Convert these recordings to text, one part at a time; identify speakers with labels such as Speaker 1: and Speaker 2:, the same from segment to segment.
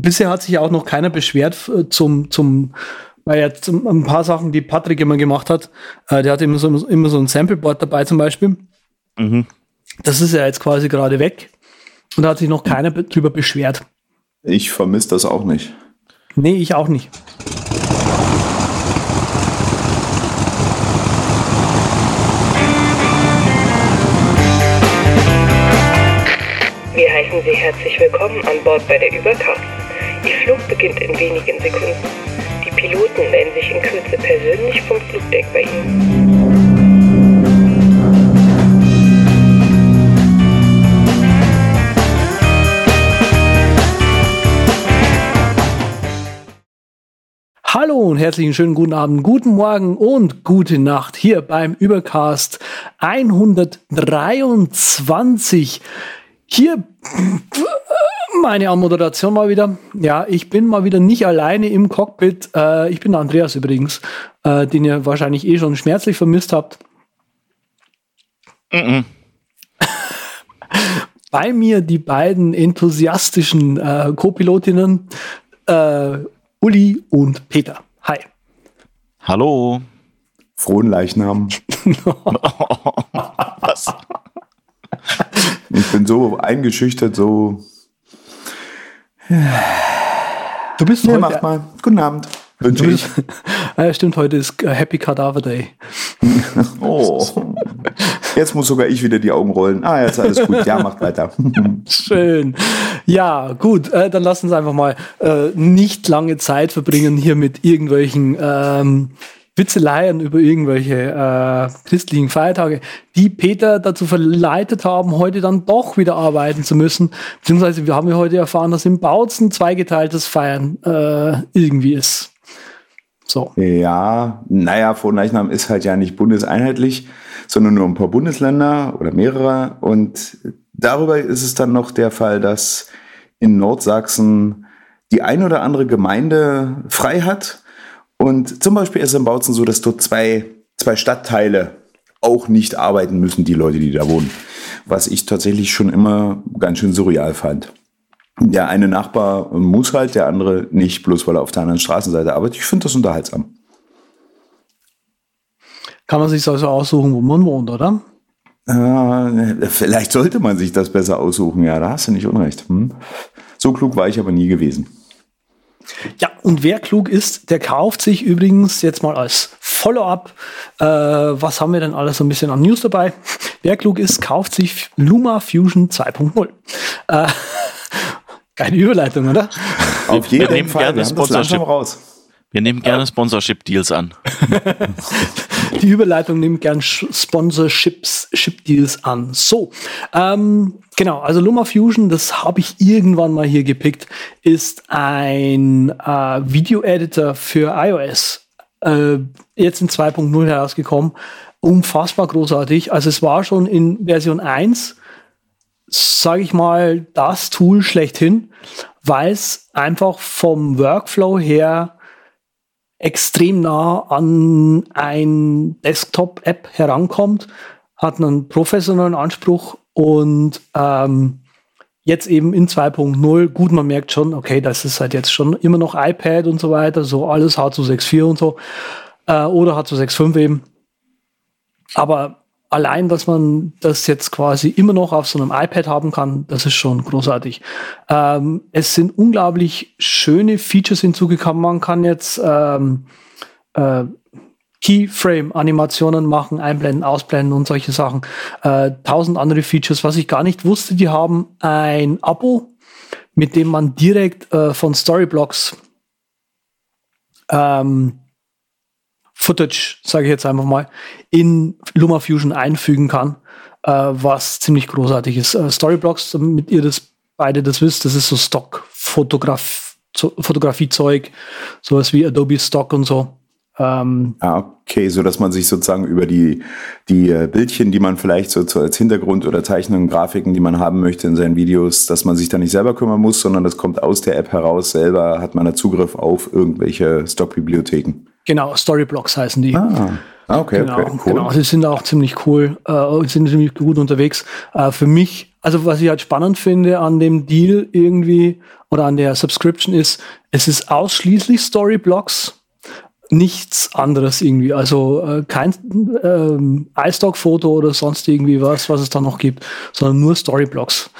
Speaker 1: bisher hat sich auch noch keiner beschwert äh, zum, zum, weil jetzt ein paar Sachen, die Patrick immer gemacht hat, äh, der hat immer so, immer so ein Sampleboard dabei zum Beispiel. Mhm. Das ist ja jetzt quasi gerade weg. Und da hat sich noch keiner drüber beschwert.
Speaker 2: Ich vermisse das auch nicht.
Speaker 1: Nee, ich auch nicht.
Speaker 3: Wir heißen Sie herzlich willkommen an Bord bei der Übercast. Ihr Flug beginnt in wenigen Sekunden. Die Piloten melden sich in Kürze persönlich vom Flugdeck bei Ihnen.
Speaker 1: Hallo und herzlichen schönen guten Abend, guten Morgen und gute Nacht hier beim Übercast 123. Hier meine Moderation mal wieder. Ja, ich bin mal wieder nicht alleine im Cockpit. Äh, ich bin Andreas übrigens, äh, den ihr wahrscheinlich eh schon schmerzlich vermisst habt. Mm -mm. Bei mir die beiden enthusiastischen äh, Co-Pilotinnen äh, Uli und Peter. Hi.
Speaker 4: Hallo.
Speaker 2: Frohen Leichnam. Was? Ich bin so eingeschüchtert, so.
Speaker 1: Du bist
Speaker 2: nee, macht mal. Guten Abend.
Speaker 1: Wünsche ich. ja, stimmt, heute ist Happy Cadaver Day.
Speaker 2: oh. Jetzt muss sogar ich wieder die Augen rollen. Ah, jetzt alles gut. Ja, macht weiter.
Speaker 1: Schön. Ja, gut. Äh, dann lass uns einfach mal äh, nicht lange Zeit verbringen hier mit irgendwelchen ähm, Witzeleien über irgendwelche äh, christlichen Feiertage, die Peter dazu verleitet haben, heute dann doch wieder arbeiten zu müssen. Beziehungsweise wir haben ja heute erfahren, dass im Bautzen zweigeteiltes Feiern äh, irgendwie ist.
Speaker 2: So. Ja, naja, Frohnleichnam ist halt ja nicht bundeseinheitlich, sondern nur ein paar Bundesländer oder mehrere. Und darüber ist es dann noch der Fall, dass in Nordsachsen die ein oder andere Gemeinde frei hat. Und zum Beispiel ist es in Bautzen so, dass dort zwei, zwei Stadtteile auch nicht arbeiten müssen, die Leute, die da wohnen. Was ich tatsächlich schon immer ganz schön surreal fand. Der eine Nachbar muss halt, der andere nicht, bloß weil er auf der anderen Straßenseite arbeitet. Ich finde das unterhaltsam.
Speaker 1: Kann man sich also aussuchen, wo man wohnt, oder?
Speaker 2: Äh, vielleicht sollte man sich das besser aussuchen. Ja, da hast du nicht unrecht. Hm? So klug war ich aber nie gewesen.
Speaker 1: Ja, und wer klug ist, der kauft sich übrigens jetzt mal als Follow-up, äh, was haben wir denn alles so ein bisschen an News dabei? Wer klug ist, kauft sich Luma Fusion 2.0. Äh, keine Überleitung, oder?
Speaker 4: Auf jeden wir nehmen Fall. Gerne Sponsorship. raus. Wir nehmen gerne Sponsorship-Deals an.
Speaker 1: Die Überleitung nimmt gern Sponsorships, Ship-Deals an. So, ähm, genau, also LumaFusion, das habe ich irgendwann mal hier gepickt, ist ein äh, Video-Editor für iOS. Äh, jetzt in 2.0 herausgekommen. Unfassbar großartig. Also es war schon in Version 1 sage ich mal, das Tool schlechthin, weil es einfach vom Workflow her extrem nah an ein Desktop-App herankommt, hat einen professionellen Anspruch und ähm, jetzt eben in 2.0, gut, man merkt schon, okay, das ist halt jetzt schon immer noch iPad und so weiter, so alles H264 und so, äh, oder H265 eben. Aber allein, dass man das jetzt quasi immer noch auf so einem iPad haben kann, das ist schon großartig. Ähm, es sind unglaublich schöne Features hinzugekommen. Man kann jetzt ähm, äh, Keyframe-Animationen machen, einblenden, ausblenden und solche Sachen. Äh, tausend andere Features, was ich gar nicht wusste. Die haben ein Abo, mit dem man direkt äh, von Storyblocks ähm, Footage, sage ich jetzt einfach mal, in LumaFusion einfügen kann, äh, was ziemlich großartig ist. Äh, Storyblocks, damit ihr das beide das wisst, das ist so Stock-Fotografie. Fotografiezeug, sowas wie Adobe Stock und so.
Speaker 2: Ähm, ah, okay, so dass man sich sozusagen über die, die äh, Bildchen, die man vielleicht so als Hintergrund oder Zeichnungen, Grafiken, die man haben möchte in seinen Videos, dass man sich da nicht selber kümmern muss, sondern das kommt aus der App heraus. Selber hat man da Zugriff auf irgendwelche Stockbibliotheken.
Speaker 1: Genau, Storyblocks heißen die.
Speaker 2: Ah. ah okay,
Speaker 1: genau,
Speaker 2: okay,
Speaker 1: cool. Genau, sie sind auch ziemlich cool, äh, sind ziemlich gut unterwegs. Äh, für mich, also was ich halt spannend finde an dem Deal irgendwie, oder an der Subscription ist, es ist ausschließlich Storyblocks, nichts anderes irgendwie. Also äh, kein ähm, iStock-Foto oder sonst irgendwie was, was es da noch gibt, sondern nur Storyblocks.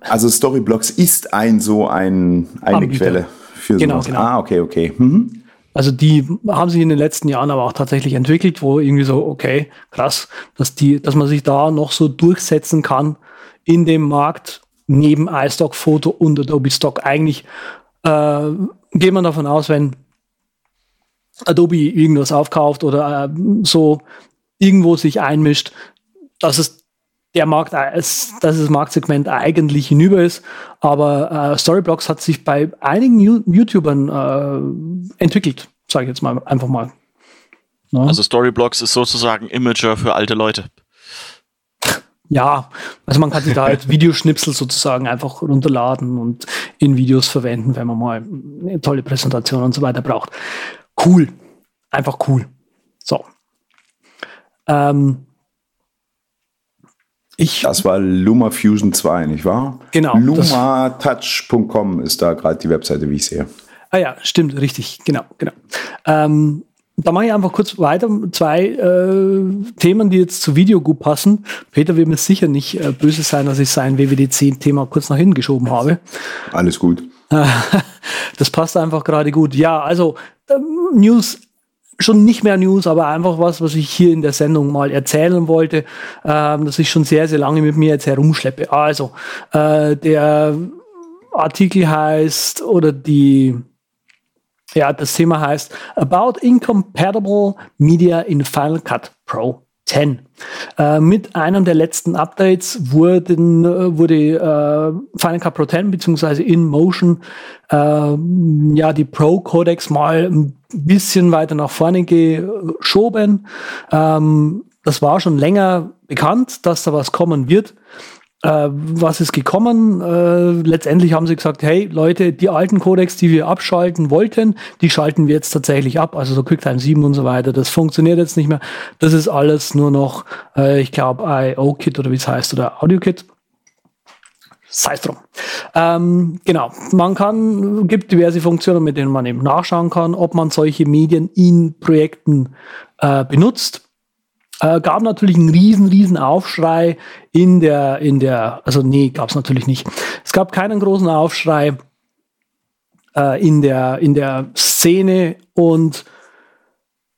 Speaker 2: Also Storyblocks ist ein so ein, eine Anbieter. Quelle für
Speaker 1: genau, sowas. Genau.
Speaker 2: Ah, okay, okay. Mhm.
Speaker 1: Also die haben sich in den letzten Jahren aber auch tatsächlich entwickelt, wo irgendwie so, okay, krass, dass die, dass man sich da noch so durchsetzen kann in dem Markt neben iStock Photo und Adobe Stock. Eigentlich äh, geht man davon aus, wenn Adobe irgendwas aufkauft oder äh, so irgendwo sich einmischt, dass es der Markt, dass das Marktsegment eigentlich hinüber ist. Aber äh, Storyblocks hat sich bei einigen YouTubern äh, entwickelt, sage ich jetzt mal einfach mal.
Speaker 4: Ja. Also Storyblocks ist sozusagen Imager für alte Leute.
Speaker 1: Ja, also man kann sich da halt Videoschnipsel sozusagen einfach runterladen und in Videos verwenden, wenn man mal eine tolle Präsentation und so weiter braucht. Cool. Einfach cool. So. Ähm,
Speaker 2: ich, das war LumaFusion 2, nicht wahr?
Speaker 1: Genau.
Speaker 2: LumaTouch.com ist da gerade die Webseite, wie ich sehe.
Speaker 1: Ah ja, stimmt, richtig, genau, genau. Ähm, da mache ich einfach kurz weiter. Zwei äh, Themen, die jetzt zu Video gut passen. Peter wird mir sicher nicht äh, böse sein, dass ich sein WWDC-Thema kurz nach hinten geschoben habe.
Speaker 2: Alles gut.
Speaker 1: das passt einfach gerade gut. Ja, also ähm, News schon nicht mehr News, aber einfach was, was ich hier in der Sendung mal erzählen wollte, ähm, das ich schon sehr, sehr lange mit mir jetzt herumschleppe. Also, äh, der Artikel heißt oder die ja, das Thema heißt About Incompatible Media in Final Cut Pro 10. Äh, mit einem der letzten Updates wurden, äh, wurde äh, Final Cut Pro 10 beziehungsweise InMotion äh, ja die Pro Codex mal ein bisschen weiter nach vorne geschoben. Ähm, das war schon länger bekannt, dass da was kommen wird. Äh, was ist gekommen? Äh, letztendlich haben sie gesagt, hey Leute, die alten Codecs, die wir abschalten wollten, die schalten wir jetzt tatsächlich ab. Also so QuickTime 7 und so weiter. Das funktioniert jetzt nicht mehr. Das ist alles nur noch, äh, ich glaube, IO-Kit oder wie es heißt, oder Audio-Kit. Sei es drum. Ähm, genau. Man kann, gibt diverse Funktionen, mit denen man eben nachschauen kann, ob man solche Medien in Projekten äh, benutzt. Äh, gab natürlich einen riesen, riesen Aufschrei in der, in der, also nee, gab es natürlich nicht. Es gab keinen großen Aufschrei äh, in der, in der Szene und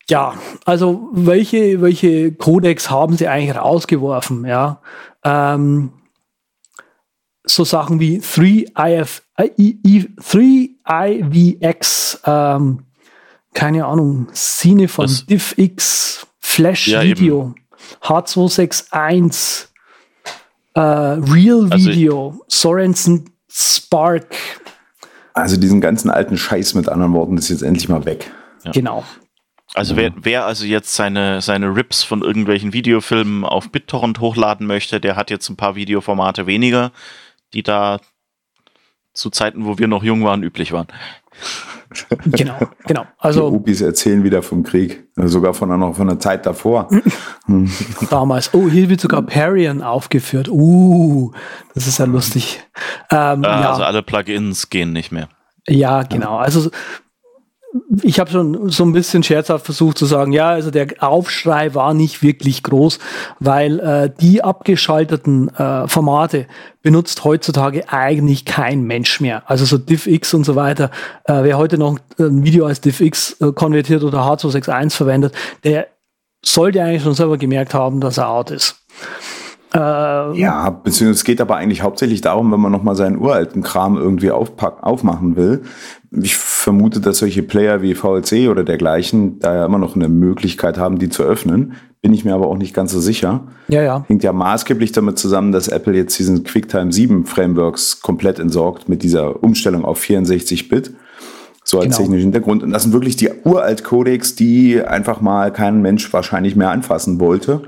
Speaker 1: ja, also welche, welche Codex haben sie eigentlich rausgeworfen, ja? Ähm, so Sachen wie 3IF, 3IVX, ähm, keine Ahnung, Szene von DivX, Flash ja, Video, H261, äh, Real also Video, Sorensen Spark.
Speaker 2: Also diesen ganzen alten Scheiß mit anderen Worten ist jetzt endlich mal weg.
Speaker 1: Ja. Genau.
Speaker 4: Also wer, wer also jetzt seine, seine Rips von irgendwelchen Videofilmen auf BitTorrent hochladen möchte, der hat jetzt ein paar Videoformate weniger, die da zu Zeiten, wo wir noch jung waren, üblich waren.
Speaker 1: Genau, genau. Also,
Speaker 2: die Upis erzählen wieder vom Krieg, sogar von einer, von einer Zeit davor.
Speaker 1: Damals. Oh, hier wird sogar Parian aufgeführt. Uh, das ist ja lustig.
Speaker 4: Ähm, äh, ja. Also alle Plugins gehen nicht mehr.
Speaker 1: Ja, genau. Also ich habe schon so ein bisschen scherzhaft versucht zu sagen, ja, also der Aufschrei war nicht wirklich groß, weil äh, die abgeschalteten äh, Formate benutzt heutzutage eigentlich kein Mensch mehr. Also so DivX und so weiter. Äh, wer heute noch ein Video als DivX äh, konvertiert oder H261 verwendet, der sollte eigentlich schon selber gemerkt haben, dass er out ist.
Speaker 2: Äh, ja, beziehungsweise es geht aber eigentlich hauptsächlich darum, wenn man nochmal seinen uralten Kram irgendwie aufpack, aufmachen will. Ich vermute, dass solche Player wie VLC oder dergleichen da ja immer noch eine Möglichkeit haben, die zu öffnen. Bin ich mir aber auch nicht ganz so sicher.
Speaker 1: Ja, ja.
Speaker 2: Hängt ja maßgeblich damit zusammen, dass Apple jetzt diesen QuickTime 7 Frameworks komplett entsorgt mit dieser Umstellung auf 64-Bit. So als genau. technischen Hintergrund. Und das sind wirklich die uralt Codecs, die einfach mal kein Mensch wahrscheinlich mehr anfassen wollte.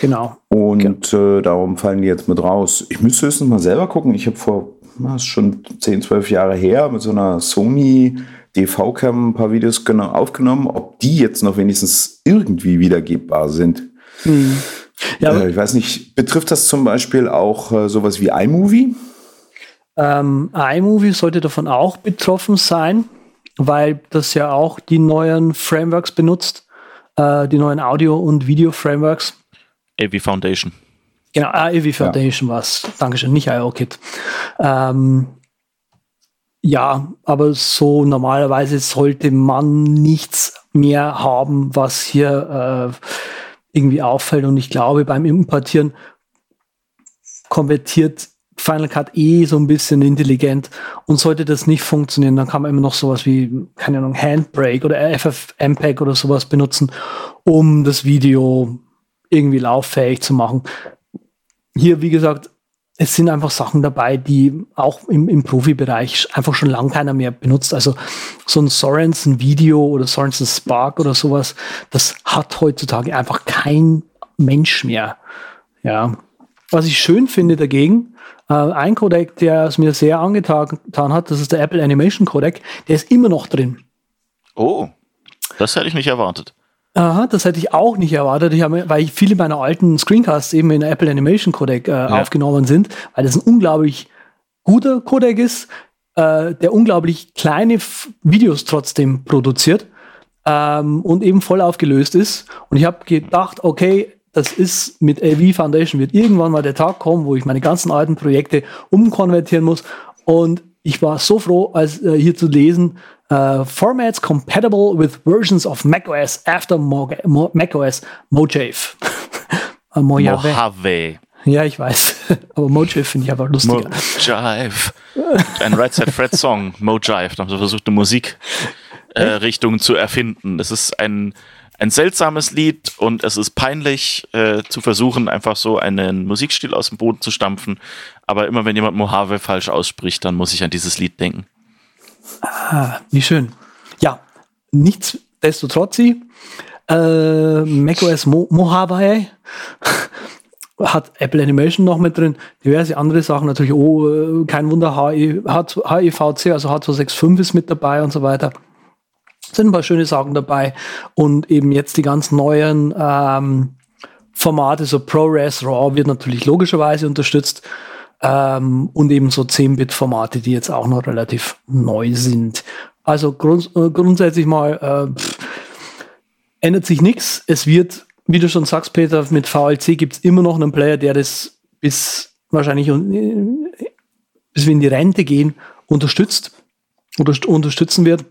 Speaker 1: Genau.
Speaker 2: Und äh, darum fallen die jetzt mit raus. Ich müsste höchstens mal selber gucken. Ich habe vor, das ist schon 10, 12 Jahre her, mit so einer Sony DV-Cam ein paar Videos aufgenommen, ob die jetzt noch wenigstens irgendwie wiedergebbar sind. Hm. Ja, äh, ich weiß nicht, betrifft das zum Beispiel auch äh, sowas wie iMovie?
Speaker 1: Ähm, iMovie sollte davon auch betroffen sein, weil das ja auch die neuen Frameworks benutzt, äh, die neuen Audio- und Video-Frameworks.
Speaker 4: AV Foundation.
Speaker 1: Genau, AV Foundation ja. war es. Dankeschön, nicht IO-Kit. Ähm, ja, aber so normalerweise sollte man nichts mehr haben, was hier äh, irgendwie auffällt. Und ich glaube, beim Importieren konvertiert Final Cut eh so ein bisschen intelligent und sollte das nicht funktionieren, dann kann man immer noch sowas wie, keine Ahnung, Handbrake oder FFmpeg oder sowas benutzen, um das Video irgendwie lauffähig zu machen. Hier, wie gesagt, es sind einfach Sachen dabei, die auch im, im Profibereich einfach schon lange keiner mehr benutzt. Also so ein Sorensen Video oder Sorensen Spark oder sowas, das hat heutzutage einfach kein Mensch mehr. Ja. Was ich schön finde dagegen, äh, ein Codec, der es mir sehr angetan hat, das ist der Apple Animation Codec, der ist immer noch drin.
Speaker 4: Oh, das hätte ich nicht erwartet.
Speaker 1: Aha, das hätte ich auch nicht erwartet, ich habe, weil viele meiner alten Screencasts eben in Apple Animation Codec äh, ja. aufgenommen sind, weil das ein unglaublich guter Codec ist, äh, der unglaublich kleine F Videos trotzdem produziert ähm, und eben voll aufgelöst ist. Und ich habe gedacht, okay, das ist mit AV Foundation wird irgendwann mal der Tag kommen, wo ich meine ganzen alten Projekte umkonvertieren muss. Und ich war so froh, als äh, hier zu lesen, uh, formats compatible with versions of macOS after Mo Mo macOS Mojave.
Speaker 4: Äh, Mojave. Mojave.
Speaker 1: Ja, ich weiß. Aber Mojave finde ich einfach lustiger.
Speaker 4: Mojave. Ein Right Side Fred Song, Mojave. Da haben sie versucht, eine Musikrichtung äh, zu erfinden. Das ist ein ein seltsames Lied und es ist peinlich äh, zu versuchen, einfach so einen Musikstil aus dem Boden zu stampfen. Aber immer wenn jemand Mojave falsch ausspricht, dann muss ich an dieses Lied denken.
Speaker 1: Ah, wie schön. Ja, nichtsdestotrotz, äh, macOS Mo Mojave hat Apple Animation noch mit drin, diverse andere Sachen, natürlich, oh, kein Wunder, HEVC, also H265 ist mit dabei und so weiter. Sind ein paar schöne Sachen dabei. Und eben jetzt die ganz neuen ähm, Formate, so ProRes RAW wird natürlich logischerweise unterstützt ähm, und eben so 10-Bit-Formate, die jetzt auch noch relativ neu sind. Also grund äh, grundsätzlich mal äh, pff, ändert sich nichts. Es wird, wie du schon sagst, Peter, mit VLC gibt es immer noch einen Player, der das bis wahrscheinlich äh, bis wir in die Rente gehen unterstützt oder unterstützen wird.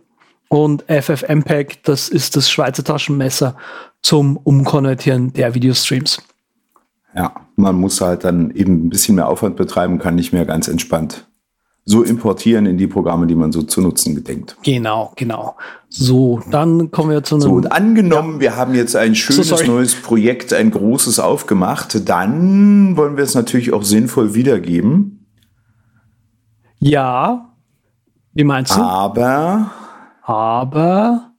Speaker 1: Und FFmpeg, das ist das Schweizer Taschenmesser zum Umkonvertieren der Videostreams.
Speaker 2: Ja, man muss halt dann eben ein bisschen mehr Aufwand betreiben, kann nicht mehr ganz entspannt so importieren in die Programme, die man so zu nutzen gedenkt.
Speaker 1: Genau, genau. So, dann kommen wir zu einem.
Speaker 2: So, und angenommen, ja. wir haben jetzt ein schönes so, neues Projekt, ein großes aufgemacht, dann wollen wir es natürlich auch sinnvoll wiedergeben.
Speaker 1: Ja. Wie meinst du?
Speaker 2: Aber
Speaker 1: aber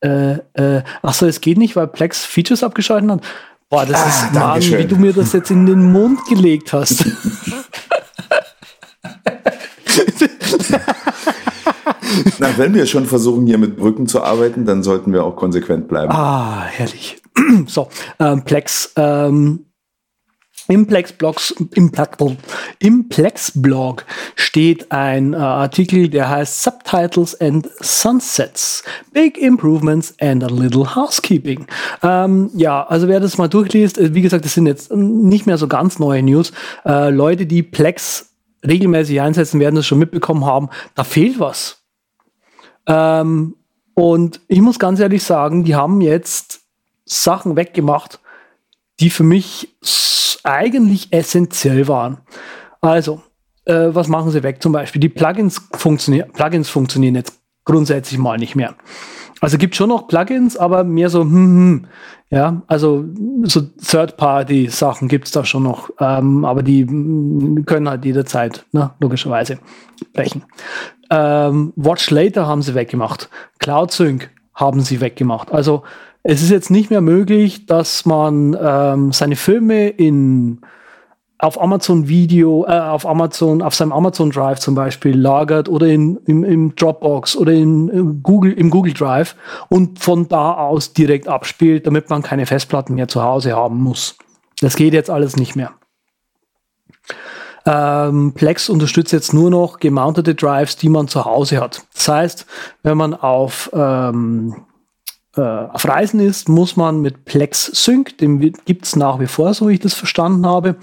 Speaker 1: äh, äh, achso, es geht nicht, weil Plex Features abgeschaltet hat. Boah, das ah, ist Wahnsinn, wie du mir das jetzt in den Mund gelegt hast.
Speaker 2: Na, wenn wir schon versuchen, hier mit Brücken zu arbeiten, dann sollten wir auch konsequent bleiben.
Speaker 1: Ah, herrlich. so, ähm, Plex ähm, im Plex-Blogs, im, im Plex-Blog steht ein äh, Artikel, der heißt Subtitles and Sunsets, Big Improvements and a Little Housekeeping. Ähm, ja, also wer das mal durchliest, äh, wie gesagt, das sind jetzt nicht mehr so ganz neue News. Äh, Leute, die Plex regelmäßig einsetzen, werden das schon mitbekommen haben. Da fehlt was. Ähm, und ich muss ganz ehrlich sagen, die haben jetzt Sachen weggemacht, die für mich eigentlich essentiell waren. Also, äh, was machen sie weg? Zum Beispiel die Plugins funktionieren, Plugins funktionieren jetzt grundsätzlich mal nicht mehr. Also gibt schon noch Plugins, aber mehr so, hm, hm, ja, also so Third-Party-Sachen gibt es da schon noch, ähm, aber die hm, können halt jederzeit, ne, logischerweise, brechen. Ähm, Watch Later haben sie weggemacht. Cloud Sync haben sie weggemacht. Also es ist jetzt nicht mehr möglich, dass man ähm, seine Filme in auf Amazon Video, äh, auf Amazon, auf seinem Amazon Drive zum Beispiel lagert oder in, im, im Dropbox oder in, in, Google, im Google Drive und von da aus direkt abspielt, damit man keine Festplatten mehr zu Hause haben muss. Das geht jetzt alles nicht mehr. Ähm, Plex unterstützt jetzt nur noch gemountete Drives, die man zu Hause hat. Das heißt, wenn man auf, ähm, äh, auf Reisen ist, muss man mit Plex Sync, den gibt's nach wie vor, so wie ich das verstanden habe,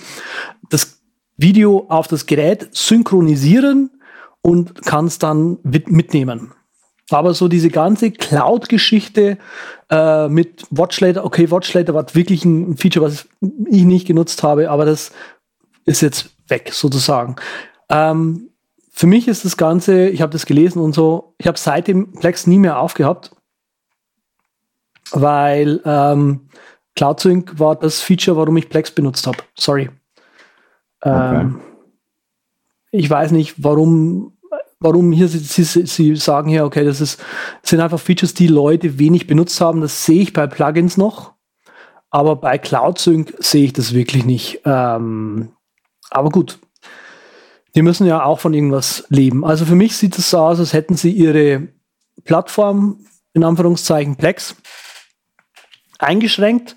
Speaker 1: das Video auf das Gerät synchronisieren und kann es dann mitnehmen. Aber so diese ganze Cloud-Geschichte äh, mit Watchlater, okay, Watchlater war wirklich ein Feature, was ich nicht genutzt habe, aber das ist jetzt weg sozusagen. Ähm, für mich ist das Ganze, ich habe das gelesen und so, ich habe seitdem Plex nie mehr aufgehabt, weil ähm, CloudSync war das Feature, warum ich Plex benutzt habe. Sorry. Ähm, okay. Ich weiß nicht, warum warum hier sie, sie, sie sagen hier, okay, das ist, sind einfach Features, die Leute wenig benutzt haben. Das sehe ich bei Plugins noch. Aber bei Cloud Sync sehe ich das wirklich nicht. Ähm, aber gut. Die müssen ja auch von irgendwas leben. Also für mich sieht es so aus, als hätten sie ihre Plattform, in Anführungszeichen Plex, eingeschränkt,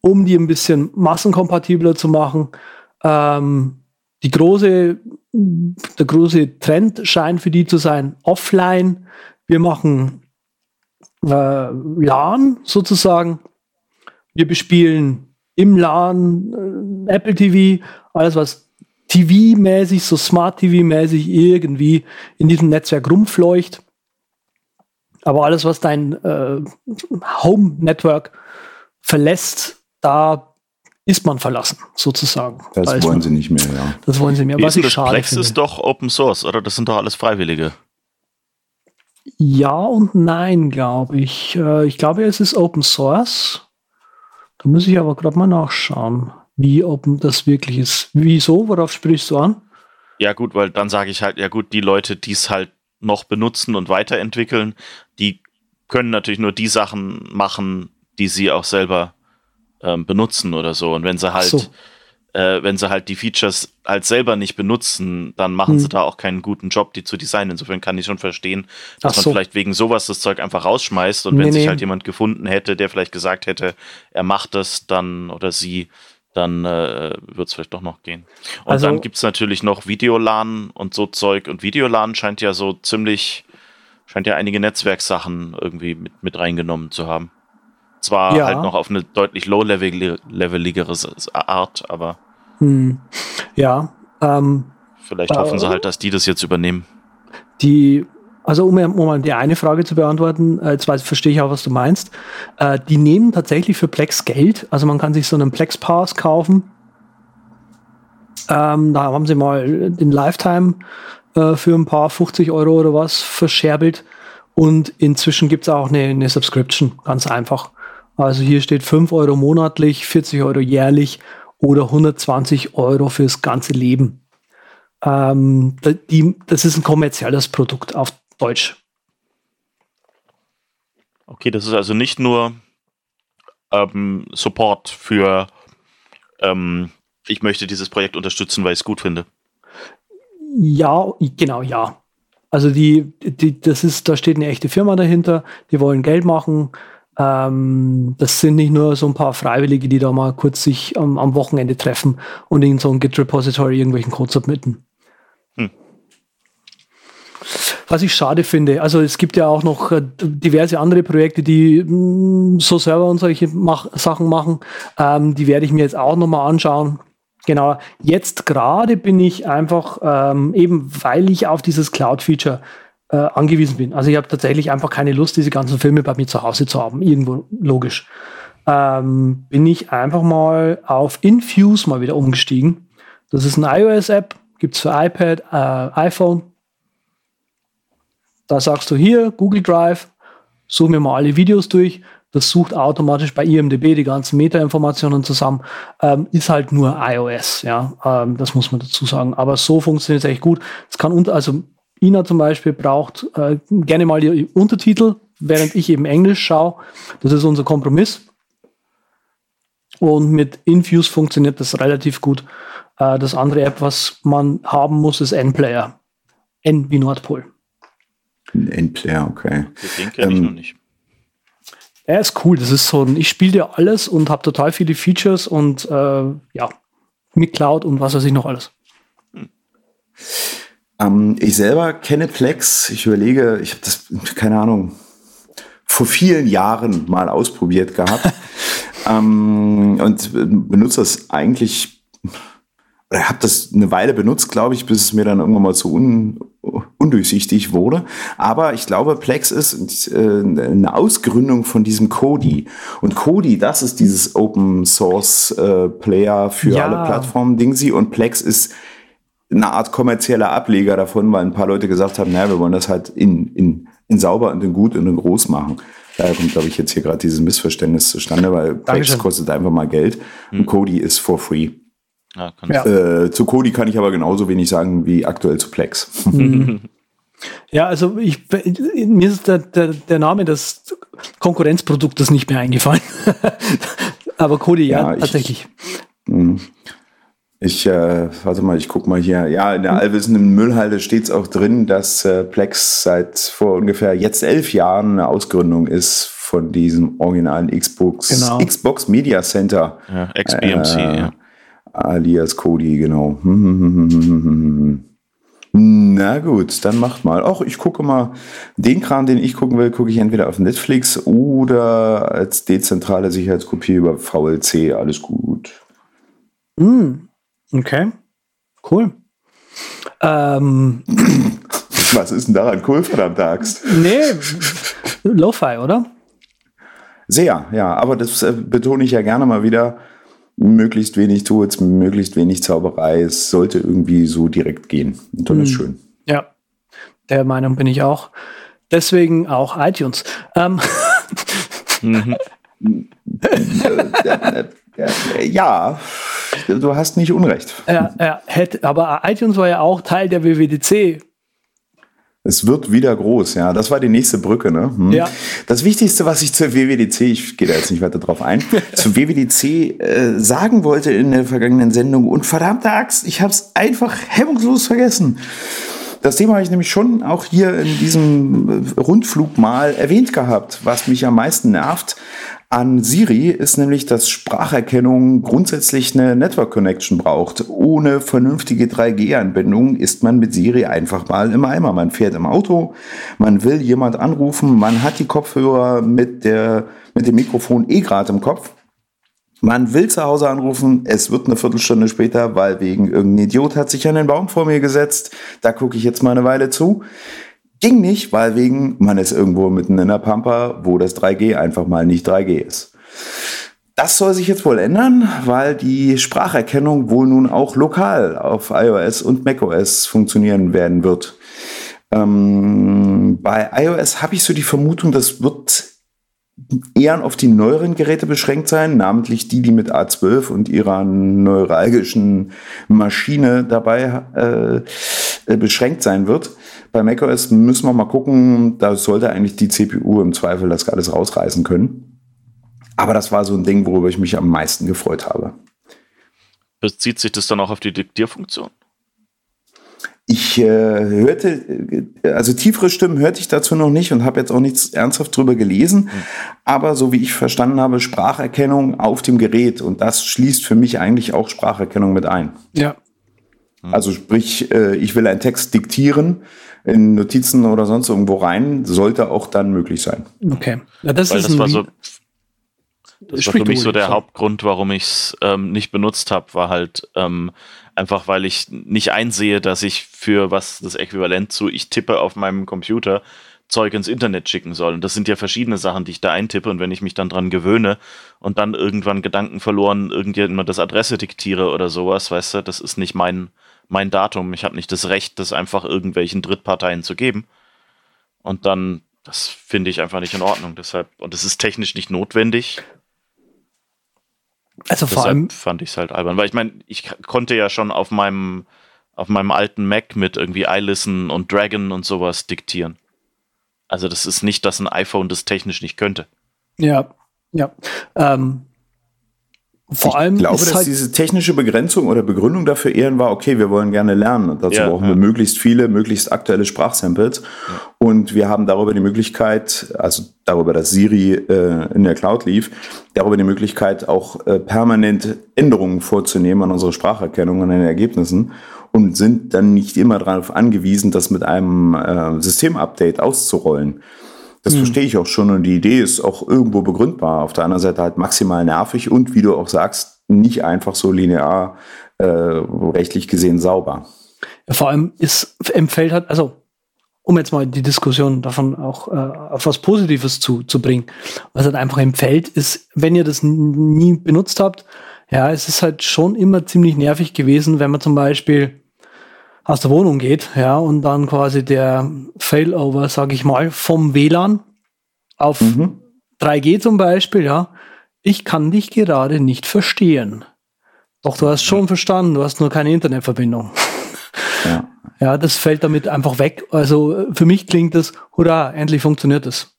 Speaker 1: um die ein bisschen massenkompatibler zu machen. Ähm, die große der große Trend scheint für die zu sein, offline. Wir machen äh, LAN sozusagen. Wir bespielen im LAN äh, Apple TV, alles was TV-mäßig, so Smart TV-mäßig irgendwie in diesem Netzwerk rumfleucht. Aber alles, was dein äh, Home-Network verlässt, da ist man verlassen, sozusagen.
Speaker 2: Das Weiß wollen man. sie nicht mehr, ja.
Speaker 1: Das wollen sie mehr.
Speaker 4: Was ich schade Plex finde. ist doch Open Source, oder? Das sind doch alles Freiwillige.
Speaker 1: Ja und nein, glaube ich. Äh, ich glaube, es ist Open Source. Da muss ich aber gerade mal nachschauen, wie open das wirklich ist. Wieso? Worauf sprichst du an?
Speaker 4: Ja, gut, weil dann sage ich halt, ja gut, die Leute, die es halt noch benutzen und weiterentwickeln, die können natürlich nur die Sachen machen, die sie auch selber ähm, benutzen oder so. Und wenn sie halt, so. äh, wenn sie halt die Features halt selber nicht benutzen, dann machen hm. sie da auch keinen guten Job, die zu designen. Insofern kann ich schon verstehen, dass Ach man so. vielleicht wegen sowas das Zeug einfach rausschmeißt und nee, wenn sich halt jemand gefunden hätte, der vielleicht gesagt hätte, er macht das dann oder sie, dann äh, wird es vielleicht doch noch gehen. Und also, dann gibt es natürlich noch Videolan und so Zeug. Und Videolan scheint ja so ziemlich, scheint ja einige Netzwerksachen irgendwie mit, mit reingenommen zu haben. Zwar ja. halt noch auf eine deutlich low-leveligere Art, aber.
Speaker 1: Hm. Ja. Ähm,
Speaker 4: vielleicht äh, hoffen sie halt, dass die das jetzt übernehmen.
Speaker 1: Die, also um, um mal die eine Frage zu beantworten, äh, jetzt weiß, verstehe ich auch, was du meinst. Äh, die nehmen tatsächlich für Plex Geld. Also man kann sich so einen Plex Pass kaufen. Ähm, da haben sie mal den Lifetime äh, für ein paar 50 Euro oder was verscherbelt. Und inzwischen gibt es auch eine, eine Subscription, ganz einfach. Also hier steht 5 Euro monatlich, 40 Euro jährlich oder 120 Euro fürs ganze Leben. Ähm, die, das ist ein kommerzielles Produkt auf Deutsch.
Speaker 4: Okay, das ist also nicht nur ähm, Support für ähm, ich möchte dieses Projekt unterstützen, weil ich es gut finde.
Speaker 1: Ja, genau, ja. Also die, die, das ist, da steht eine echte Firma dahinter, die wollen Geld machen, ähm, das sind nicht nur so ein paar Freiwillige, die da mal kurz sich am, am Wochenende treffen und in so ein Git-Repository irgendwelchen Code submitten. Hm. Was ich schade finde, also es gibt ja auch noch äh, diverse andere Projekte, die mh, mm, so Server und solche mach Sachen machen. Ähm, die werde ich mir jetzt auch nochmal anschauen. Genau, jetzt gerade bin ich einfach, ähm, eben weil ich auf dieses Cloud-Feature äh, angewiesen bin. Also ich habe tatsächlich einfach keine Lust, diese ganzen Filme bei mir zu Hause zu haben. Irgendwo logisch. Ähm, bin ich einfach mal auf Infuse mal wieder umgestiegen. Das ist eine iOS-App, gibt es für iPad, äh, iPhone. Da sagst du hier, Google Drive, such mir mal alle Videos durch. Das sucht automatisch bei IMDB die ganzen Meta-Informationen zusammen. Ähm, ist halt nur iOS, ja. Ähm, das muss man dazu sagen. Aber so funktioniert es echt gut. Es kann unter, also Ina zum Beispiel braucht äh, gerne mal die Untertitel, während ich eben Englisch schaue. Das ist unser Kompromiss. Und mit Infuse funktioniert das relativ gut. Äh, das andere App, was man haben muss, ist N-Player. N wie Nordpol.
Speaker 2: N-Player, okay.
Speaker 4: Den kenne ich ähm, noch nicht.
Speaker 1: Er ist cool. Das ist so ein, ich spiele dir alles und habe total viele Features und äh, ja, mit Cloud und was weiß ich noch alles. Hm.
Speaker 2: Ähm, ich selber kenne Plex. Ich überlege, ich habe das, keine Ahnung, vor vielen Jahren mal ausprobiert gehabt ähm, und benutze das eigentlich oder habe das eine Weile benutzt, glaube ich, bis es mir dann irgendwann mal zu un, undurchsichtig wurde. Aber ich glaube, Plex ist äh, eine Ausgründung von diesem Kodi. Und Kodi, das ist dieses Open Source äh, Player für ja. alle Plattformen Dingsy. Und Plex ist eine Art kommerzieller Ableger davon, weil ein paar Leute gesagt haben, naja, wir wollen das halt in, in, in sauber und in gut und in groß machen. Daher kommt, glaube ich, jetzt hier gerade dieses Missverständnis zustande, weil Plex kostet einfach mal Geld hm. und Kodi ist for free. Ja, ja. Äh, zu Kodi kann ich aber genauso wenig sagen wie aktuell zu Plex. Mhm.
Speaker 1: Ja, also ich, mir ist der, der, der Name des Konkurrenzproduktes nicht mehr eingefallen. aber Kodi, ja, ja ich, tatsächlich.
Speaker 2: Mh. Ich, äh, warte mal, ich guck mal hier. Ja, in der hm. allwissenden Müllhalde steht es auch drin, dass äh, Plex seit vor ungefähr jetzt elf Jahren eine Ausgründung ist von diesem originalen Xbox, genau. Xbox Media Center.
Speaker 4: Ja, XBMC, äh, ja.
Speaker 2: Alias Cody, genau. Na gut, dann macht mal. Auch ich gucke mal, den Kram, den ich gucken will, gucke ich entweder auf Netflix oder als dezentrale Sicherheitskopie über VLC. Alles gut.
Speaker 1: Mm, okay, cool. Ähm.
Speaker 2: Was ist denn daran cool, verdammte Axt?
Speaker 1: Nee, Lo-Fi, oder?
Speaker 2: Sehr, ja, aber das äh, betone ich ja gerne mal wieder möglichst wenig Tools, möglichst wenig Zauberei. Es sollte irgendwie so direkt gehen. Und dann mhm. ist schön.
Speaker 1: Ja, der Meinung bin ich auch. Deswegen auch iTunes. Ähm.
Speaker 2: Mhm. ja, du hast nicht Unrecht.
Speaker 1: Ja, ja, hätte, aber iTunes war ja auch Teil der WWDC
Speaker 2: es wird wieder groß, ja. Das war die nächste Brücke, ne? Hm. Ja. Das Wichtigste, was ich zur WWDC, ich gehe da jetzt nicht weiter drauf ein, zur WWDC äh, sagen wollte in der vergangenen Sendung und verdammte Axt, ich habe es einfach hemmungslos vergessen. Das Thema habe ich nämlich schon auch hier in diesem Rundflug mal erwähnt gehabt, was mich am meisten nervt an Siri ist nämlich, dass Spracherkennung grundsätzlich eine Network Connection braucht. Ohne vernünftige 3G-Anbindung ist man mit Siri einfach mal im Eimer. Man fährt im Auto, man will jemand anrufen, man hat die Kopfhörer mit, der, mit dem Mikrofon eh gerade im Kopf. Man will zu Hause anrufen, es wird eine Viertelstunde später, weil wegen irgendein Idiot hat sich an den Baum vor mir gesetzt. Da gucke ich jetzt mal eine Weile zu. Ging nicht, weil wegen, man ist irgendwo mitten in der Pampa, wo das 3G einfach mal nicht 3G ist. Das soll sich jetzt wohl ändern, weil die Spracherkennung wohl nun auch lokal auf iOS und macOS funktionieren werden wird. Ähm, bei iOS habe ich so die Vermutung, das wird eher auf die neueren Geräte beschränkt sein, namentlich die, die mit A12 und ihrer neuralgischen Maschine dabei äh, äh beschränkt sein wird. Bei macOS müssen wir mal gucken, da sollte eigentlich die CPU im Zweifel das alles rausreißen können. Aber das war so ein Ding, worüber ich mich am meisten gefreut habe.
Speaker 4: Bezieht sich das dann auch auf die Diktierfunktion?
Speaker 2: Ich äh, hörte, also tiefere Stimmen hörte ich dazu noch nicht und habe jetzt auch nichts ernsthaft drüber gelesen. Mhm. Aber so wie ich verstanden habe, Spracherkennung auf dem Gerät und das schließt für mich eigentlich auch Spracherkennung mit ein.
Speaker 1: Ja.
Speaker 2: Also sprich, äh, ich will einen Text diktieren in Notizen oder sonst irgendwo rein, sollte auch dann möglich sein.
Speaker 1: Okay. Ja, das
Speaker 4: Weil
Speaker 1: ist
Speaker 4: das war so. Das war für mich so der Hauptgrund, warum ich es ähm, nicht benutzt habe, war halt ähm, einfach, weil ich nicht einsehe, dass ich für was das Äquivalent zu ich tippe auf meinem Computer Zeug ins Internet schicken soll. Und das sind ja verschiedene Sachen, die ich da eintippe. Und wenn ich mich dann dran gewöhne und dann irgendwann Gedanken verloren, irgendjemand das Adresse diktiere oder sowas, weißt du, das ist nicht mein, mein Datum. Ich habe nicht das Recht, das einfach irgendwelchen Drittparteien zu geben. Und dann, das finde ich einfach nicht in Ordnung. Deshalb, und es ist technisch nicht notwendig.
Speaker 1: Also vor allem
Speaker 4: fand ich es halt albern, weil ich meine, ich konnte ja schon auf meinem auf meinem alten Mac mit irgendwie iListen und Dragon und sowas diktieren. Also das ist nicht, dass ein iPhone das technisch nicht könnte.
Speaker 1: Ja, ja. Ähm, vor
Speaker 2: ich
Speaker 1: allem.
Speaker 2: Ich glaube, dass halt diese technische Begrenzung oder Begründung dafür eher war, okay, wir wollen gerne lernen und dazu ja, brauchen ja. wir möglichst viele, möglichst aktuelle Sprachsamples. Ja. Und wir haben darüber die Möglichkeit, also darüber, dass Siri äh, in der Cloud lief, darüber die Möglichkeit, auch äh, permanent Änderungen vorzunehmen an unserer Spracherkennung und an den Ergebnissen. und sind dann nicht immer darauf angewiesen, das mit einem äh, Systemupdate auszurollen. Das hm. verstehe ich auch schon und die Idee ist auch irgendwo begründbar. Auf der anderen Seite halt maximal nervig und wie du auch sagst, nicht einfach so linear äh, rechtlich gesehen sauber.
Speaker 1: Ja, vor allem ist empfällt halt, also um jetzt mal die Diskussion davon auch äh, auf was Positives zu, zu bringen. Was halt einfach empfällt, ist, wenn ihr das nie benutzt habt, ja, es ist halt schon immer ziemlich nervig gewesen, wenn man zum Beispiel aus der Wohnung geht, ja, und dann quasi der Failover, sage ich mal, vom WLAN auf mhm. 3G zum Beispiel, ja, ich kann dich gerade nicht verstehen. Doch du hast schon verstanden, du hast nur keine Internetverbindung. Ja. ja, das fällt damit einfach weg. Also für mich klingt das, hurra, endlich funktioniert das.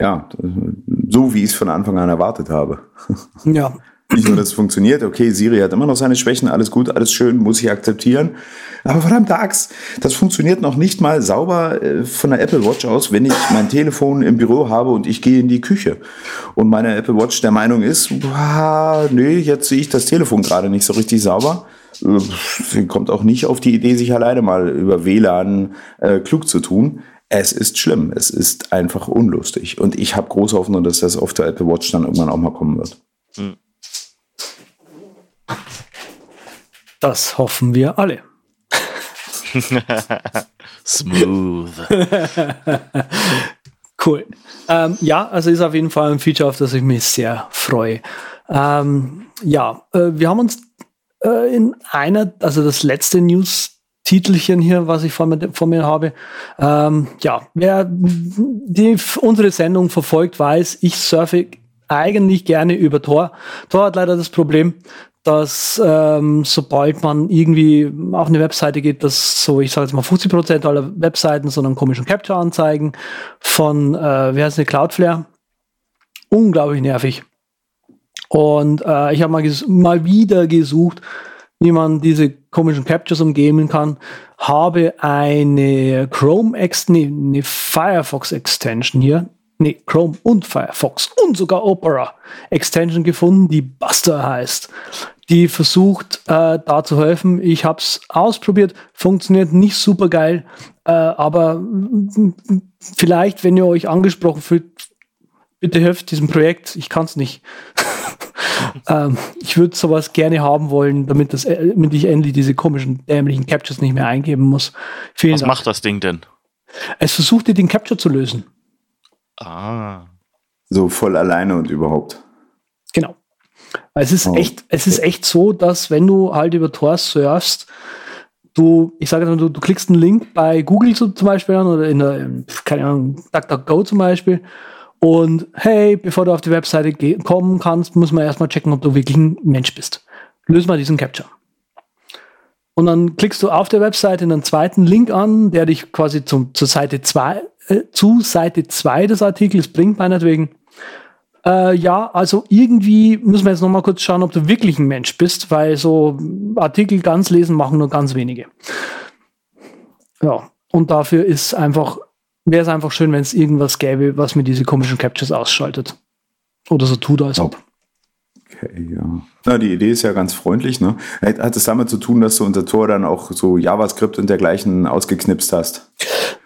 Speaker 2: Ja, so wie ich es von Anfang an erwartet habe.
Speaker 1: Ja,
Speaker 2: nicht nur, dass es funktioniert, okay, Siri hat immer noch seine Schwächen, alles gut, alles schön, muss ich akzeptieren. Aber verdammt Axt, das funktioniert noch nicht mal sauber äh, von der Apple Watch aus, wenn ich mein Telefon im Büro habe und ich gehe in die Küche. Und meine Apple Watch der Meinung ist, boah, nee, jetzt sehe ich das Telefon gerade nicht so richtig sauber. Äh, sie kommt auch nicht auf die Idee, sich alleine mal über WLAN äh, klug zu tun. Es ist schlimm, es ist einfach unlustig. Und ich habe große Hoffnung, dass das auf der Apple Watch dann irgendwann auch mal kommen wird. Hm.
Speaker 1: Das hoffen wir alle.
Speaker 4: Smooth.
Speaker 1: cool. Ähm, ja, also ist auf jeden Fall ein Feature, auf das ich mich sehr freue. Ähm, ja, äh, wir haben uns äh, in einer, also das letzte News-Titelchen hier, was ich vor mir, vor mir habe. Ähm, ja, wer die, unsere Sendung verfolgt, weiß, ich surfe eigentlich gerne über Tor. Tor hat leider das Problem, dass ähm, sobald man irgendwie auf eine Webseite geht, dass so, ich sage jetzt mal 50 Prozent aller Webseiten so einen komischen Capture anzeigen von, äh, wie heißt eine Cloudflare? Unglaublich nervig. Und äh, ich habe mal, mal wieder gesucht, wie man diese komischen Captures umgehen kann, habe eine Chrome Ex, nee, eine Firefox Extension hier, nee, Chrome und Firefox und sogar Opera Extension gefunden, die Buster heißt die versucht, äh, da zu helfen. Ich habe es ausprobiert, funktioniert nicht super geil, äh, aber vielleicht, wenn ihr euch angesprochen fühlt, bitte helft diesem Projekt. Ich kann es nicht. ähm, ich würde sowas gerne haben wollen, damit, das, äh, damit ich endlich diese komischen, dämlichen Captures nicht mehr eingeben muss.
Speaker 4: Vielen Was Dank. macht das Ding denn?
Speaker 1: Es versucht dir den Capture zu lösen.
Speaker 4: Ah.
Speaker 2: So voll alleine und überhaupt.
Speaker 1: Genau. Es ist oh. echt, es ist echt so, dass wenn du halt über Tor surfst, du, ich sage mal, du, du klickst einen Link bei Google zum Beispiel an oder in der, keine Ahnung, DuckDuckGo zum Beispiel. Und hey, bevor du auf die Webseite kommen kannst, muss man erstmal checken, ob du wirklich ein Mensch bist. Löse mal diesen Capture. Und dann klickst du auf der Webseite einen zweiten Link an, der dich quasi zum, zur Seite 2, äh, zu Seite 2 des Artikels bringt, meinetwegen. Äh, ja, also irgendwie müssen wir jetzt noch mal kurz schauen, ob du wirklich ein Mensch bist, weil so Artikel ganz lesen machen nur ganz wenige. Ja, und dafür ist einfach, wäre es einfach schön, wenn es irgendwas gäbe, was mir diese komischen Captures ausschaltet. Oder so tut, als ob.
Speaker 2: Okay, ja. Na, die Idee ist ja ganz freundlich, ne? Hat es damit zu tun, dass du unser Tor dann auch so JavaScript und dergleichen ausgeknipst hast?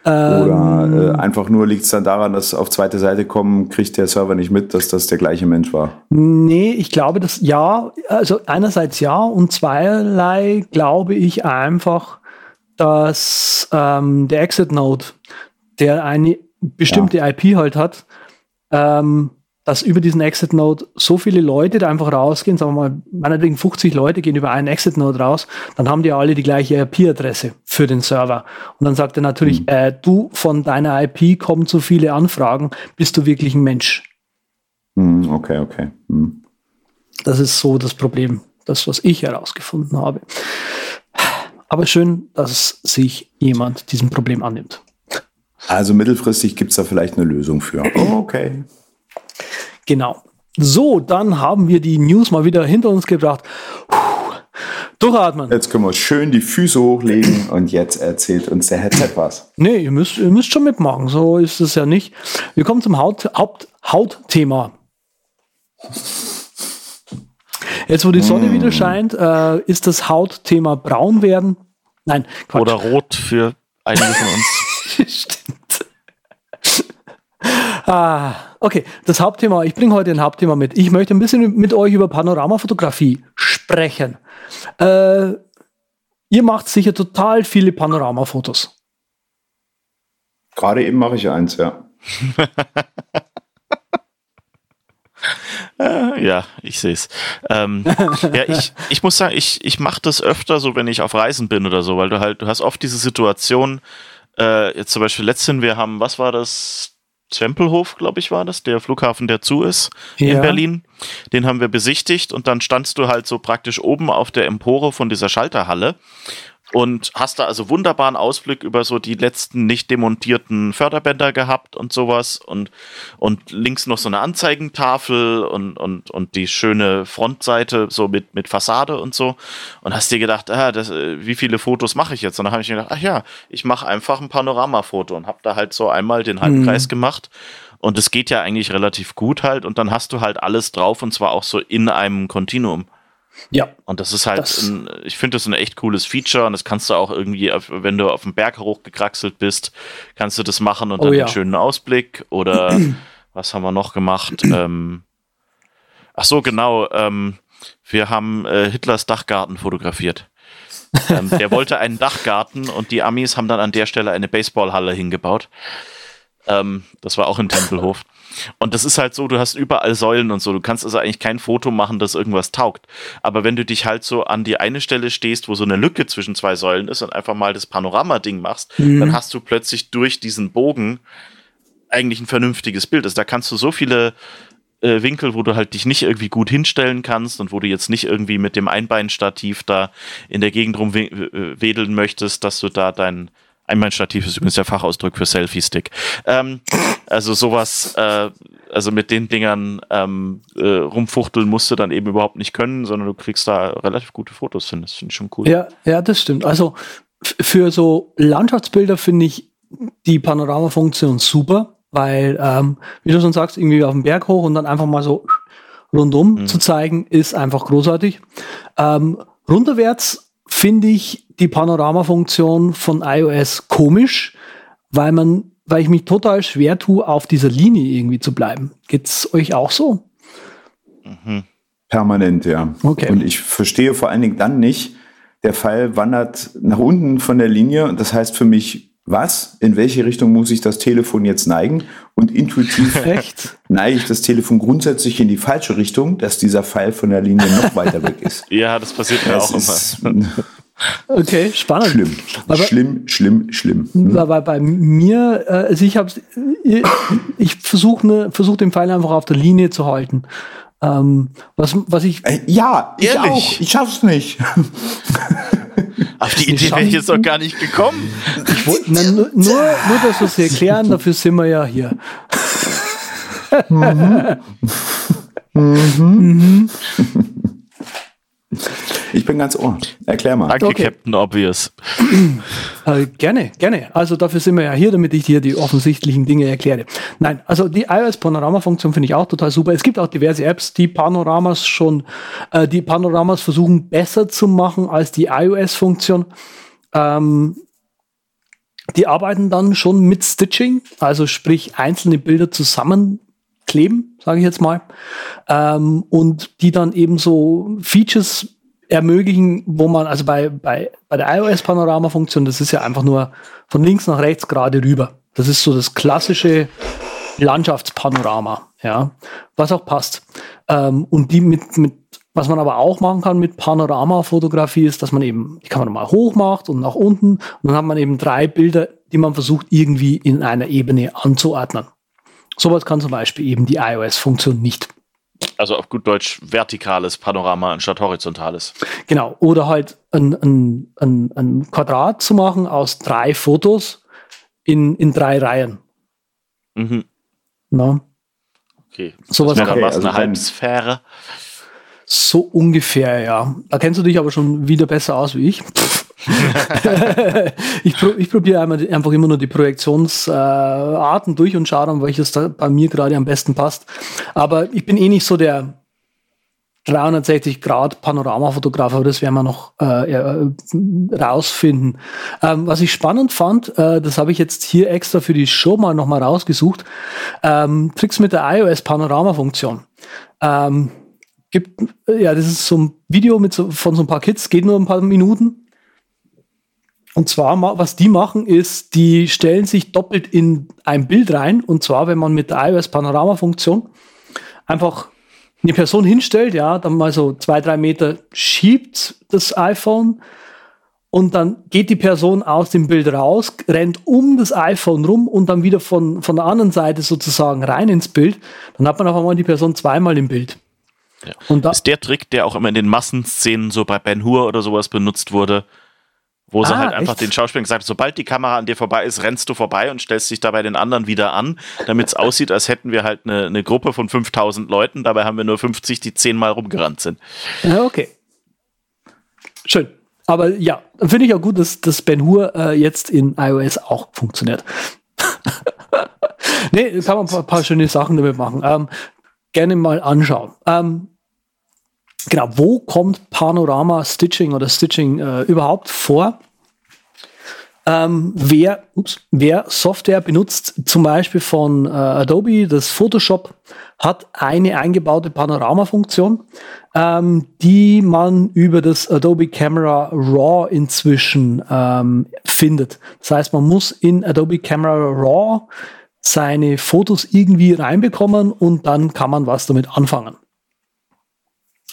Speaker 2: Oder äh, ähm. einfach nur liegt es dann daran, dass auf zweite Seite kommen, kriegt der Server nicht mit, dass das der gleiche Mensch war?
Speaker 1: Nee, ich glaube, dass ja, also einerseits ja und zweierlei glaube ich einfach, dass ähm, der Exit-Node, der eine bestimmte ja. IP halt hat, ähm, dass über diesen Exit-Node so viele Leute da einfach rausgehen, sagen wir mal, meinetwegen 50 Leute gehen über einen Exit-Node raus, dann haben die alle die gleiche IP-Adresse für den Server. Und dann sagt er natürlich, mhm. äh, du von deiner IP kommen so viele Anfragen, bist du wirklich ein Mensch?
Speaker 2: Mhm, okay, okay. Mhm.
Speaker 1: Das ist so das Problem, das, was ich herausgefunden habe. Aber schön, dass sich jemand diesem Problem annimmt.
Speaker 2: Also mittelfristig gibt es da vielleicht eine Lösung für.
Speaker 1: Oh, okay. Genau. So, dann haben wir die News mal wieder hinter uns gebracht. Puh, durchatmen.
Speaker 2: Jetzt können wir schön die Füße hochlegen und jetzt erzählt uns der Headset was.
Speaker 1: Nee, ihr müsst, ihr müsst schon mitmachen. So ist es ja nicht. Wir kommen zum Haut, Haupt, Hautthema. Jetzt, wo die Sonne mm. wieder scheint, äh, ist das Hautthema braun werden. Nein,
Speaker 4: Quatsch. Oder rot für einige von uns.
Speaker 1: Ah, okay, das Hauptthema. Ich bringe heute ein Hauptthema mit. Ich möchte ein bisschen mit euch über Panoramafotografie sprechen. Äh, ihr macht sicher total viele Panoramafotos.
Speaker 2: Gerade eben mache ich eins, ja.
Speaker 4: Äh, ja, ich sehe es. Ähm, ja, ich, ich muss sagen, ich, ich mache das öfter so, wenn ich auf Reisen bin oder so, weil du halt, du hast oft diese Situation, äh, jetzt zum Beispiel letztens, wir haben, was war das? Tempelhof, glaube ich, war das, der Flughafen, der zu ist ja. in Berlin. Den haben wir besichtigt und dann standst du halt so praktisch oben auf der Empore von dieser Schalterhalle und hast da also wunderbaren Ausblick über so die letzten nicht demontierten Förderbänder gehabt und sowas und, und links noch so eine Anzeigentafel und, und, und die schöne Frontseite so mit, mit Fassade und so und hast dir gedacht, ah, das, äh, wie viele Fotos mache ich jetzt? Und dann habe ich mir gedacht, ach ja, ich mache einfach ein Panoramafoto und habe da halt so einmal den Halbkreis mhm. gemacht und es geht ja eigentlich relativ gut halt und dann hast du halt alles drauf und zwar auch so in einem Kontinuum. Ja. Und das ist halt, das ein, ich finde das ein echt cooles Feature und das kannst du auch irgendwie, wenn du auf dem Berg hochgekraxelt bist, kannst du das machen und oh, dann ja. einen schönen Ausblick oder was haben wir noch gemacht? ähm, ach so, genau, ähm, wir haben äh, Hitlers Dachgarten fotografiert. ähm, der wollte einen Dachgarten und die Amis haben dann an der Stelle eine Baseballhalle hingebaut. Ähm, das war auch in Tempelhof. Und das ist halt so, du hast überall Säulen und so. Du kannst also eigentlich kein Foto machen, das irgendwas taugt. Aber wenn du dich halt so an die eine Stelle stehst, wo so eine Lücke zwischen zwei Säulen ist und einfach mal das Panorama-Ding machst, mhm. dann hast du plötzlich durch diesen Bogen eigentlich ein vernünftiges Bild. Also da kannst du so viele äh, Winkel, wo du halt dich nicht irgendwie gut hinstellen kannst und wo du jetzt nicht irgendwie mit dem Einbeinstativ da in der Gegend rumwedeln möchtest, dass du da dein Einbeinstativ ist übrigens der Fachausdruck für Selfie-Stick. Ähm, also sowas, äh, also mit den Dingern ähm, äh, rumfuchteln musst du dann eben überhaupt nicht können, sondern du kriegst da relativ gute Fotos hin. Das finde ich schon cool.
Speaker 1: Ja, ja, das stimmt. Also für so Landschaftsbilder finde ich die Panoramafunktion super, weil, ähm, wie du schon sagst, irgendwie auf dem Berg hoch und dann einfach mal so rundum mhm. zu zeigen, ist einfach großartig. Ähm, runterwärts finde ich die Panoramafunktion von iOS komisch, weil man, weil ich mich total schwer tue, auf dieser Linie irgendwie zu bleiben. Geht's euch auch so?
Speaker 2: Mhm. Permanent, ja. Okay. Und ich verstehe vor allen Dingen dann nicht, der Pfeil wandert nach unten von der Linie und das heißt für mich, was? In welche Richtung muss ich das Telefon jetzt neigen? Und intuitiv Echt? neige ich das Telefon grundsätzlich in die falsche Richtung, dass dieser Pfeil von der Linie noch weiter weg ist.
Speaker 4: Ja, das passiert mir auch immer.
Speaker 1: Okay, spannend.
Speaker 2: Schlimm, aber, schlimm, schlimm, schlimm.
Speaker 1: Hm? Bei, bei mir, äh, also ich habe, ich, ich versuche ne, versuch den Pfeil einfach auf der Linie zu halten. Ähm, was, was ich.
Speaker 2: Äh, ja, ich ehrlich? auch. Ich schaff's nicht.
Speaker 4: Auf die Idee wäre ich jetzt noch gar nicht gekommen.
Speaker 1: Ich wollt, na, nur, nur, nur, dass wir es erklären, dafür sind wir ja hier. mhm.
Speaker 2: mhm. mhm. Ich bin ganz ohr. Erklär mal.
Speaker 4: Danke, okay. Captain Obvious.
Speaker 1: Äh, gerne, gerne. Also dafür sind wir ja hier, damit ich dir die offensichtlichen Dinge erkläre. Nein, also die iOS-Panorama-Funktion finde ich auch total super. Es gibt auch diverse Apps, die Panoramas schon, äh, die Panoramas versuchen besser zu machen als die iOS-Funktion. Ähm, die arbeiten dann schon mit Stitching, also sprich einzelne Bilder zusammenkleben, sage ich jetzt mal, ähm, und die dann eben so Features ermöglichen, wo man, also bei, bei, bei der iOS-Panorama-Funktion, das ist ja einfach nur von links nach rechts gerade rüber. Das ist so das klassische Landschaftspanorama, ja, was auch passt. Ähm, und die mit, mit, was man aber auch machen kann mit Panoramafotografie ist, dass man eben, die man mal hoch macht und nach unten und dann hat man eben drei Bilder, die man versucht irgendwie in einer Ebene anzuordnen. Sowas kann zum Beispiel eben die iOS-Funktion nicht.
Speaker 4: Also auf gut Deutsch vertikales Panorama anstatt horizontales.
Speaker 1: Genau. Oder halt ein, ein, ein, ein Quadrat zu machen aus drei Fotos in, in drei Reihen. Mhm.
Speaker 4: Na? Okay. So was wäre okay, was, also eine Halbsphäre.
Speaker 1: So ungefähr, ja. Da kennst du dich aber schon wieder besser aus wie ich. ich, pro, ich probiere einfach immer nur die Projektionsarten äh, durch und schaue dann, welches da bei mir gerade am besten passt. Aber ich bin eh nicht so der, 360 Grad Panoramafotograf, aber das werden wir noch äh, rausfinden. Ähm, was ich spannend fand, äh, das habe ich jetzt hier extra für die Show mal nochmal rausgesucht, ähm, Tricks mit der iOS Panorama-Funktion. Ähm, gibt, ja, das ist so ein Video mit so, von so ein paar Kids, geht nur ein paar Minuten. Und zwar, was die machen, ist, die stellen sich doppelt in ein Bild rein. Und zwar, wenn man mit der iOS Panorama-Funktion einfach eine Person hinstellt, ja, dann mal so zwei, drei Meter schiebt das iPhone und dann geht die Person aus dem Bild raus, rennt um das iPhone rum und dann wieder von, von der anderen Seite sozusagen rein ins Bild. Dann hat man auf einmal die Person zweimal im Bild.
Speaker 4: Ja. Und da ist der Trick, der auch immer in den Massenszenen so bei Ben Hur oder sowas benutzt wurde, wo ah, sie halt einfach echt? den Schauspielern gesagt haben, sobald die Kamera an dir vorbei ist, rennst du vorbei und stellst dich dabei den anderen wieder an, damit es aussieht, als hätten wir halt eine, eine Gruppe von 5000 Leuten. Dabei haben wir nur 50, die zehnmal rumgerannt sind.
Speaker 1: Ja, okay. Schön. Aber ja, finde ich auch gut, dass, dass Ben Hur äh, jetzt in iOS auch funktioniert. nee, kann man ein paar, paar, schöne Sachen damit machen. Ähm, gerne mal anschauen. Ähm, genau, wo kommt Panorama Stitching oder Stitching äh, überhaupt vor? Ähm, wer, ups, wer Software benutzt, zum Beispiel von äh, Adobe, das Photoshop, hat eine eingebaute Panorama-Funktion, ähm, die man über das Adobe Camera Raw inzwischen ähm, findet. Das heißt, man muss in Adobe Camera Raw seine Fotos irgendwie reinbekommen und dann kann man was damit anfangen.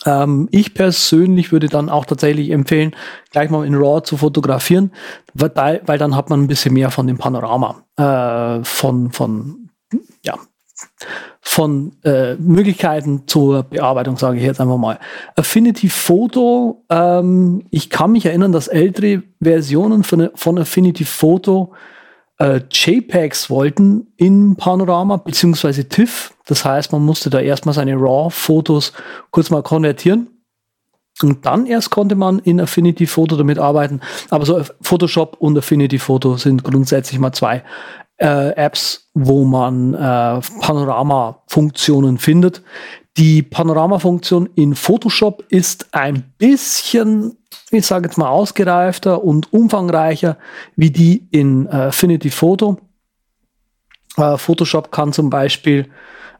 Speaker 1: Ähm, ich persönlich würde dann auch tatsächlich empfehlen, gleich mal in RAW zu fotografieren, weil, weil dann hat man ein bisschen mehr von dem Panorama, äh, von, von, ja, von äh, Möglichkeiten zur Bearbeitung, sage ich jetzt einfach mal. Affinity Photo, ähm, ich kann mich erinnern, dass ältere Versionen von, von Affinity Photo äh, JPEGs wollten in Panorama beziehungsweise TIFF. Das heißt, man musste da erstmal seine RAW-Fotos kurz mal konvertieren. Und dann erst konnte man in Affinity Photo damit arbeiten. Aber so Photoshop und Affinity Photo sind grundsätzlich mal zwei äh, Apps, wo man äh, Panorama-Funktionen findet. Die Panorama-Funktion in Photoshop ist ein bisschen ich sage jetzt mal, ausgereifter und umfangreicher wie die in äh, Affinity Photo. Äh, Photoshop kann zum Beispiel,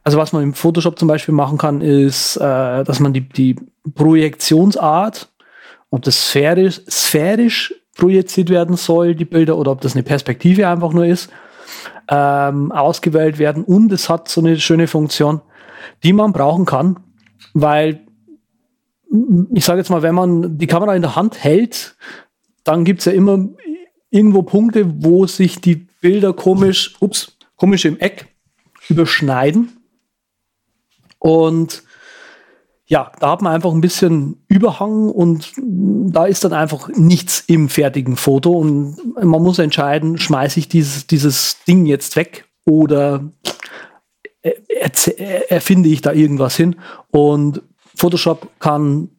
Speaker 1: also was man im Photoshop zum Beispiel machen kann, ist, äh, dass man die, die Projektionsart, ob das sphärisch, sphärisch projiziert werden soll, die Bilder, oder ob das eine Perspektive einfach nur ist, ähm, ausgewählt werden. Und es hat so eine schöne Funktion, die man brauchen kann, weil ich sage jetzt mal, wenn man die Kamera in der Hand hält, dann gibt es ja immer irgendwo Punkte, wo sich die Bilder komisch, ups, komisch im Eck überschneiden. Und ja, da hat man einfach ein bisschen Überhang und da ist dann einfach nichts im fertigen Foto und man muss entscheiden, schmeiße ich dieses, dieses Ding jetzt weg oder erfinde ich da irgendwas hin. Und Photoshop kann,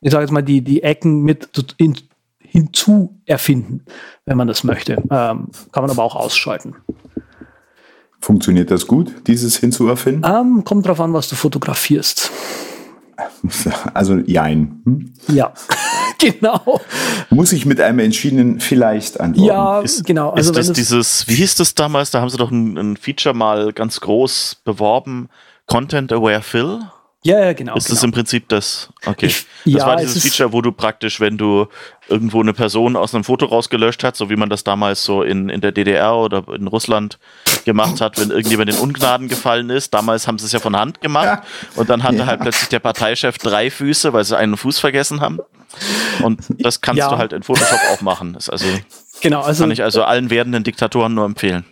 Speaker 1: ich sage jetzt mal, die, die Ecken mit in, hinzu erfinden, wenn man das möchte. Ähm, kann man aber auch ausschalten.
Speaker 2: Funktioniert das gut, dieses hinzuerfinden?
Speaker 1: Ähm, kommt drauf an, was du fotografierst.
Speaker 2: Also jein. Hm?
Speaker 1: Ja, genau.
Speaker 2: Muss ich mit einem entschiedenen vielleicht antworten?
Speaker 1: Ja, ist, genau.
Speaker 4: Also ist das dieses, wie hieß das damals? Da haben sie doch ein, ein Feature mal ganz groß beworben. Content Aware Fill?
Speaker 1: Ja, ja, genau.
Speaker 4: Ist
Speaker 1: genau.
Speaker 4: das im Prinzip das? Okay. Ich, das ja, war dieses Feature, wo du praktisch, wenn du irgendwo eine Person aus einem Foto rausgelöscht hast, so wie man das damals so in, in der DDR oder in Russland gemacht hat, wenn irgendjemand in Ungnaden gefallen ist. Damals haben sie es ja von Hand gemacht ja. und dann hatte ja. halt plötzlich der Parteichef drei Füße, weil sie einen Fuß vergessen haben. Und das kannst du halt in Photoshop auch machen. Das also, genau, also kann ich also allen werdenden Diktatoren nur empfehlen.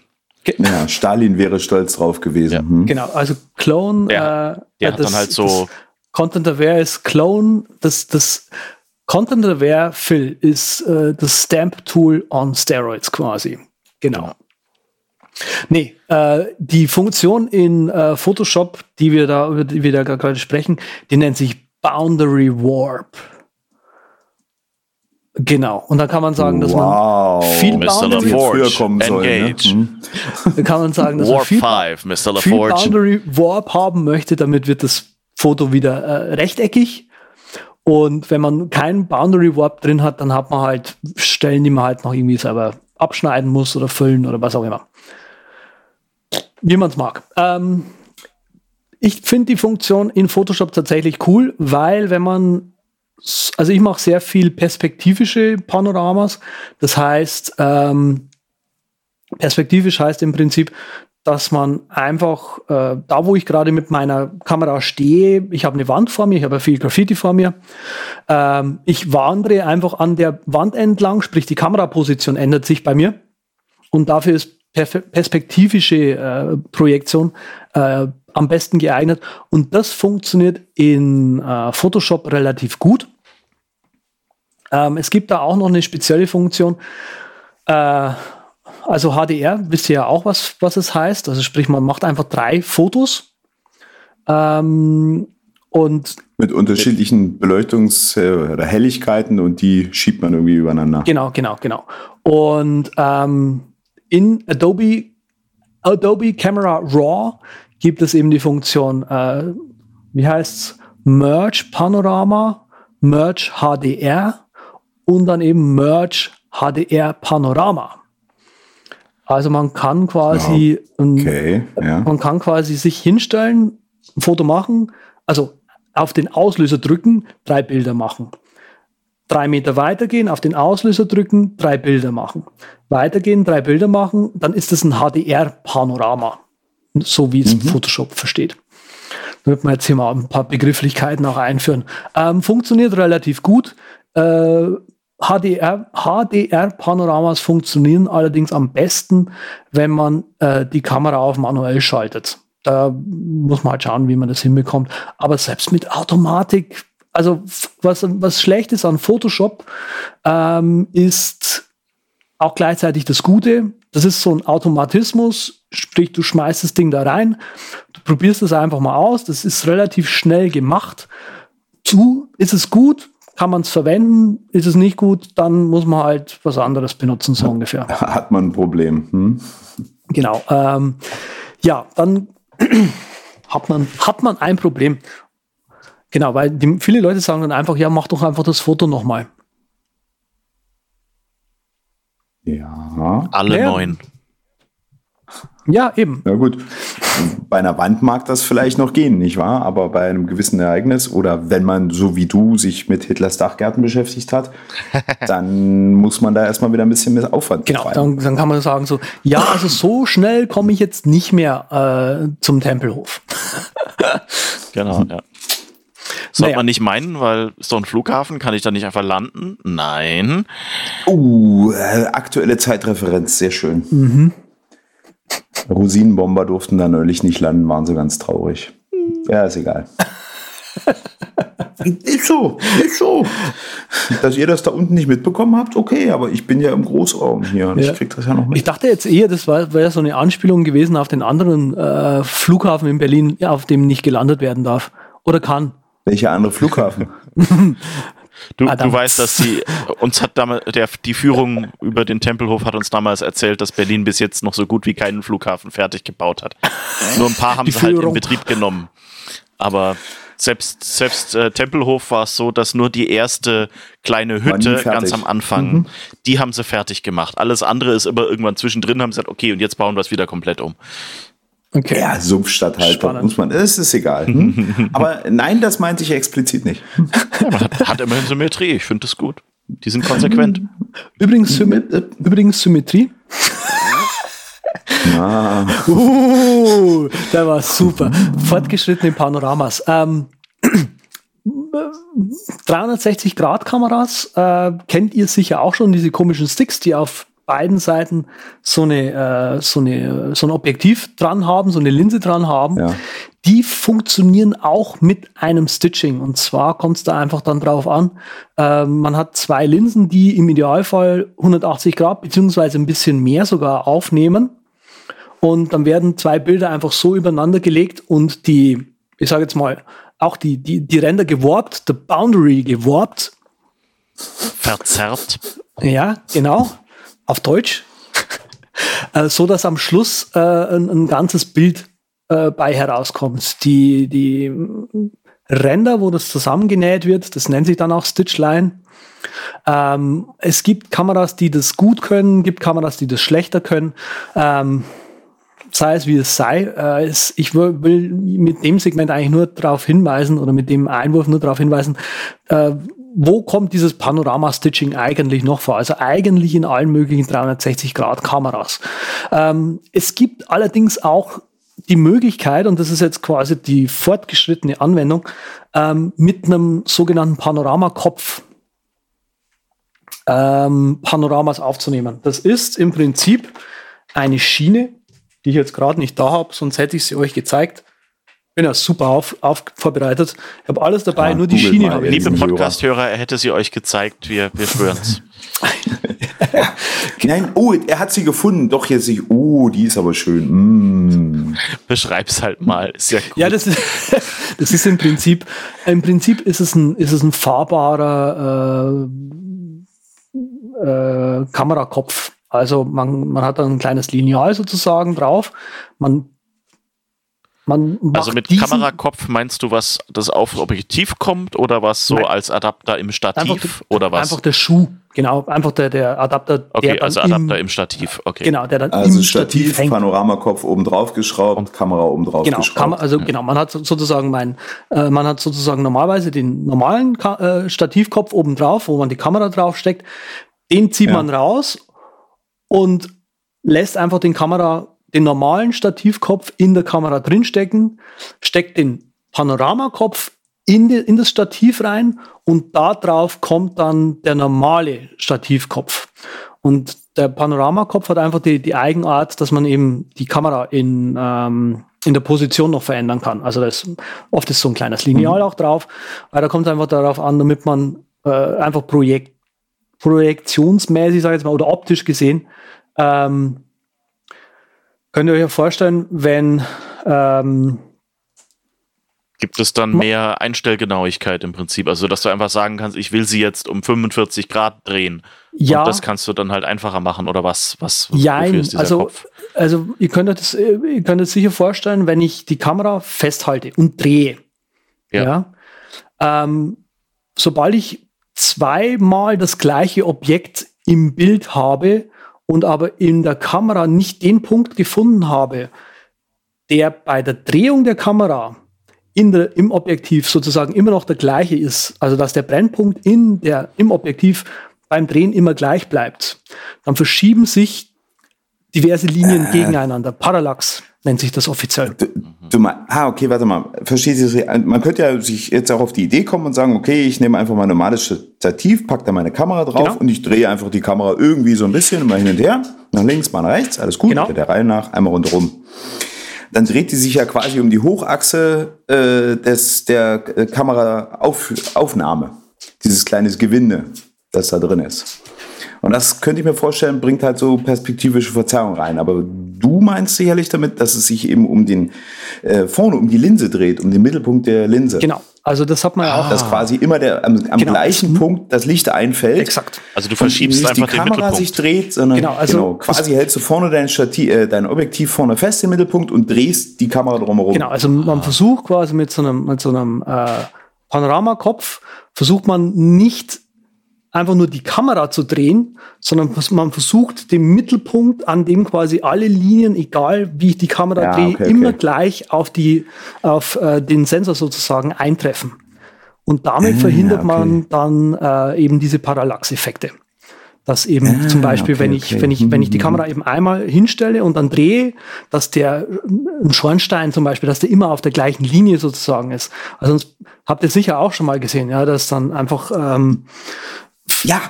Speaker 2: Ja, Stalin wäre stolz drauf gewesen. Ja.
Speaker 1: Hm. Genau, also Clone.
Speaker 4: Der, äh, der hat das, dann halt so.
Speaker 1: Content Aware ist Clone. Das, das Content Aware Fill ist äh, das Stamp Tool on Steroids quasi. Genau. genau. Nee, äh, die Funktion in äh, Photoshop, die wir da, über die wir da gerade sprechen, die nennt sich Boundary Warp. Genau. Und dann kann man sagen, dass
Speaker 2: wow.
Speaker 1: man viel
Speaker 4: Mr. Boundary
Speaker 2: früher kommen soll.
Speaker 4: Engage. Ne?
Speaker 1: Dann kann man sagen, dass
Speaker 4: Warp
Speaker 1: man viel,
Speaker 4: 5, Mr.
Speaker 1: viel Boundary Warp haben möchte, damit wird das Foto wieder äh, rechteckig. Und wenn man keinen Boundary Warp drin hat, dann hat man halt Stellen, die man halt noch irgendwie selber abschneiden muss oder füllen oder was auch immer. Wie man es mag. Ähm, ich finde die Funktion in Photoshop tatsächlich cool, weil wenn man, also ich mache sehr viel perspektivische Panoramas. Das heißt, ähm, perspektivisch heißt im Prinzip, dass man einfach äh, da, wo ich gerade mit meiner Kamera stehe, ich habe eine Wand vor mir, ich habe viel Graffiti vor mir, ähm, ich wandere einfach an der Wand entlang, sprich die Kameraposition ändert sich bei mir und dafür ist perspektivische äh, Projektion äh, am besten geeignet und das funktioniert in äh, Photoshop relativ gut. Ähm, es gibt da auch noch eine spezielle Funktion. Äh, also HDR, wisst ihr ja auch, was, was es heißt. Also sprich, man macht einfach drei Fotos. Ähm, und
Speaker 2: mit unterschiedlichen Beleuchtungs- oder Helligkeiten und die schiebt man irgendwie übereinander.
Speaker 1: Genau, genau, genau. Und ähm, in Adobe, Adobe Camera Raw gibt es eben die Funktion, äh, wie heißt's, Merge Panorama, Merge HDR und dann eben Merge HDR Panorama. Also man kann quasi,
Speaker 2: okay, ja.
Speaker 1: man kann quasi sich hinstellen, ein Foto machen, also auf den Auslöser drücken, drei Bilder machen. Drei Meter weitergehen, auf den Auslöser drücken, drei Bilder machen. Weitergehen, drei Bilder machen, dann ist es ein HDR-Panorama, so wie es mhm. Photoshop versteht. Da wird man jetzt hier mal ein paar Begrifflichkeiten auch einführen. Ähm, funktioniert relativ gut. Äh, HDR, HDR-Panoramas funktionieren allerdings am besten, wenn man äh, die Kamera auf manuell schaltet. Da muss man halt schauen, wie man das hinbekommt. Aber selbst mit Automatik, also was, was schlecht ist an Photoshop, ähm, ist auch gleichzeitig das Gute. Das ist so ein Automatismus, sprich, du schmeißt das Ding da rein, du probierst es einfach mal aus, das ist relativ schnell gemacht. Zu, ist es gut, kann man es verwenden, ist es nicht gut, dann muss man halt was anderes benutzen, so ungefähr.
Speaker 2: Hat man ein Problem. Hm?
Speaker 1: Genau. Ähm, ja, dann hat man, hat man ein Problem. Genau, weil die, viele Leute sagen dann einfach, ja, mach doch einfach das Foto nochmal.
Speaker 2: Ja.
Speaker 4: Alle ja. neun.
Speaker 1: Ja, eben.
Speaker 2: Ja gut, bei einer Wand mag das vielleicht noch gehen, nicht wahr? Aber bei einem gewissen Ereignis oder wenn man so wie du sich mit Hitlers Dachgärten beschäftigt hat, dann muss man da erstmal wieder ein bisschen mehr Aufwand
Speaker 1: Genau, dann, dann, kann man sagen so, ja, also so schnell komme ich jetzt nicht mehr äh, zum Tempelhof.
Speaker 4: genau, ja. Sollte naja. man nicht meinen, weil so ein Flughafen, kann ich da nicht einfach landen? Nein.
Speaker 2: Uh, äh, aktuelle Zeitreferenz, sehr schön. Mhm. Rosinenbomber durften da neulich nicht landen, waren sie ganz traurig. Ja, ist egal. ist so, ist so. Dass ihr das da unten nicht mitbekommen habt, okay, aber ich bin ja im Großraum hier und ja. ich krieg das ja noch mit.
Speaker 1: Ich dachte jetzt eher, das wäre so eine Anspielung gewesen auf den anderen äh, Flughafen in Berlin, auf dem nicht gelandet werden darf. Oder kann.
Speaker 2: Welcher andere Flughafen?
Speaker 4: Du, du weißt, dass die uns hat damals der, die Führung über den Tempelhof hat uns damals erzählt, dass Berlin bis jetzt noch so gut wie keinen Flughafen fertig gebaut hat. Nur ein paar haben sie halt in Betrieb genommen. Aber selbst, selbst äh, Tempelhof war es so, dass nur die erste kleine Hütte ganz am Anfang, mhm. die haben sie fertig gemacht. Alles andere ist immer irgendwann zwischendrin, haben sie gesagt, okay, und jetzt bauen wir es wieder komplett um.
Speaker 2: Okay. Ja, Sumpfstadthalter muss man. Es ist egal. Hm? Aber nein, das meinte ich explizit nicht.
Speaker 4: Ja, hat, hat immerhin Symmetrie. Ich finde das gut. Die sind konsequent.
Speaker 1: Übrigens, Symmet übrigens Symmetrie. Ah. Uh, der war super. Fortgeschrittene Panoramas. Ähm, 360 Grad Kameras äh, kennt ihr sicher auch schon, diese komischen Sticks, die auf beiden Seiten so eine, äh, so eine, so ein Objektiv dran haben, so eine Linse dran haben. Ja. Die funktionieren auch mit einem Stitching. Und zwar kommt es da einfach dann drauf an. Äh, man hat zwei Linsen, die im Idealfall 180 Grad beziehungsweise ein bisschen mehr sogar aufnehmen. Und dann werden zwei Bilder einfach so übereinander gelegt und die, ich sage jetzt mal, auch die, die, die Ränder gewarpt, the boundary gewarpt.
Speaker 4: Verzerrt.
Speaker 1: Ja, genau auf Deutsch, äh, so dass am Schluss äh, ein, ein, ganzes Bild äh, bei herauskommt. Die, die Ränder, wo das zusammengenäht wird. Das nennt sich dann auch Stitchline. Ähm, es gibt Kameras, die das gut können, gibt Kameras, die das schlechter können. Ähm, sei es wie es sei. Äh, es, ich will, mit dem Segment eigentlich nur darauf hinweisen oder mit dem Einwurf nur darauf hinweisen, äh, wo kommt dieses Panorama-Stitching eigentlich noch vor? Also eigentlich in allen möglichen 360-Grad-Kameras. Ähm, es gibt allerdings auch die Möglichkeit, und das ist jetzt quasi die fortgeschrittene Anwendung, ähm, mit einem sogenannten Panoramakopf ähm, Panoramas aufzunehmen. Das ist im Prinzip eine Schiene, die ich jetzt gerade nicht da habe, sonst hätte ich sie euch gezeigt. Bin ja super auf, auf vorbereitet. Ich habe alles dabei, ja, nur die Schiene habe
Speaker 4: ich. Liebe Podcast-Hörer, er hätte sie euch gezeigt, wir, wir schwören's.
Speaker 2: Nein, oh, er hat sie gefunden. Doch, jetzt ich, oh, die ist aber schön. Mm.
Speaker 4: Beschreib's halt mal. Ist ja,
Speaker 1: ja das ist, das ist im Prinzip, im Prinzip ist es ein, ist es ein fahrbarer äh, äh, Kamerakopf. Also man, man hat ein kleines Lineal sozusagen drauf. Man
Speaker 4: also mit Kamerakopf meinst du, was das auf Objektiv kommt oder was so Nein. als Adapter im Stativ
Speaker 1: einfach,
Speaker 4: oder was?
Speaker 1: Einfach der Schuh, genau, einfach der, der Adapter.
Speaker 4: Okay, also Adapter im, im, Stativ, okay.
Speaker 1: Genau, der dann
Speaker 2: also im Stativ, Stativ Panoramakopf oben drauf geschraubt und Kamera oben drauf
Speaker 1: genau,
Speaker 2: geschraubt.
Speaker 1: Kam, also mhm. genau, man hat sozusagen mein, äh, man hat sozusagen normalerweise den normalen Ka äh, Stativkopf oben drauf, wo man die Kamera drauf steckt. Den zieht ja. man raus und lässt einfach den Kamera den normalen Stativkopf in der Kamera drinstecken, steckt den Panoramakopf in, die, in das Stativ rein und da drauf kommt dann der normale Stativkopf. Und der Panoramakopf hat einfach die, die Eigenart, dass man eben die Kamera in, ähm, in der Position noch verändern kann. Also das, oft ist so ein kleines Lineal mhm. auch drauf, weil da kommt es einfach darauf an, damit man äh, einfach Projekt, projektionsmäßig, sage ich jetzt mal, oder optisch gesehen, ähm, Könnt ihr euch ja vorstellen, wenn ähm,
Speaker 4: Gibt es dann mehr Einstellgenauigkeit im Prinzip? Also, dass du einfach sagen kannst, ich will sie jetzt um 45 Grad drehen. Ja. Und das kannst du dann halt einfacher machen oder was? was
Speaker 1: ja, also, Kopf? also ihr könnt euch das, ihr könnt es sicher vorstellen, wenn ich die Kamera festhalte und drehe. Ja. ja ähm, sobald ich zweimal das gleiche Objekt im Bild habe, und aber in der Kamera nicht den Punkt gefunden habe, der bei der Drehung der Kamera der, im Objektiv sozusagen immer noch der gleiche ist, also dass der Brennpunkt in der, im Objektiv beim Drehen immer gleich bleibt, dann verschieben sich diverse Linien äh. gegeneinander. Parallax nennt sich das offiziell.
Speaker 2: Du, du mal, ah, okay, warte mal. Verstehst du? Man könnte ja sich jetzt auch auf die Idee kommen und sagen, okay, ich nehme einfach mein normales Stativ, pack da meine Kamera drauf genau. und ich drehe einfach die Kamera irgendwie so ein bisschen immer hin und her, nach links, mal nach rechts, alles gut, genau. der Reihe nach, einmal rundherum. Dann dreht die sich ja quasi um die Hochachse äh, des, der äh, Kameraaufnahme. Dieses kleines Gewinde, das da drin ist. Und das könnte ich mir vorstellen, bringt halt so perspektivische Verzerrung rein. Aber du meinst sicherlich damit, dass es sich eben um den äh, vorne um die Linse dreht, um den Mittelpunkt der Linse.
Speaker 1: Genau. Also das hat man ja auch.
Speaker 2: Dass quasi immer der, am, am genau. gleichen mhm. Punkt das Licht einfällt.
Speaker 1: Exakt.
Speaker 4: Also du verschiebst nicht einfach
Speaker 2: die Kamera sich dreht, sondern genau, also genau, quasi hältst du vorne dein, Stativ, äh, dein Objektiv vorne fest im Mittelpunkt und drehst die Kamera drumherum.
Speaker 1: Genau, also man versucht quasi mit so einem, mit so einem äh, Panoramakopf, versucht man nicht einfach nur die Kamera zu drehen, sondern man versucht den Mittelpunkt, an dem quasi alle Linien, egal wie ich die Kamera ja, drehe, okay, immer okay. gleich auf die, auf äh, den Sensor sozusagen eintreffen. Und damit ah, verhindert okay. man dann äh, eben diese Parallaxeffekte. Dass eben ah, zum Beispiel, wenn ich, wenn ich, wenn ich die mhm. Kamera eben einmal hinstelle und dann drehe, dass der ein Schornstein zum Beispiel, dass der immer auf der gleichen Linie sozusagen ist. Also habt ihr sicher auch schon mal gesehen, ja, dass dann einfach ähm,
Speaker 2: ja,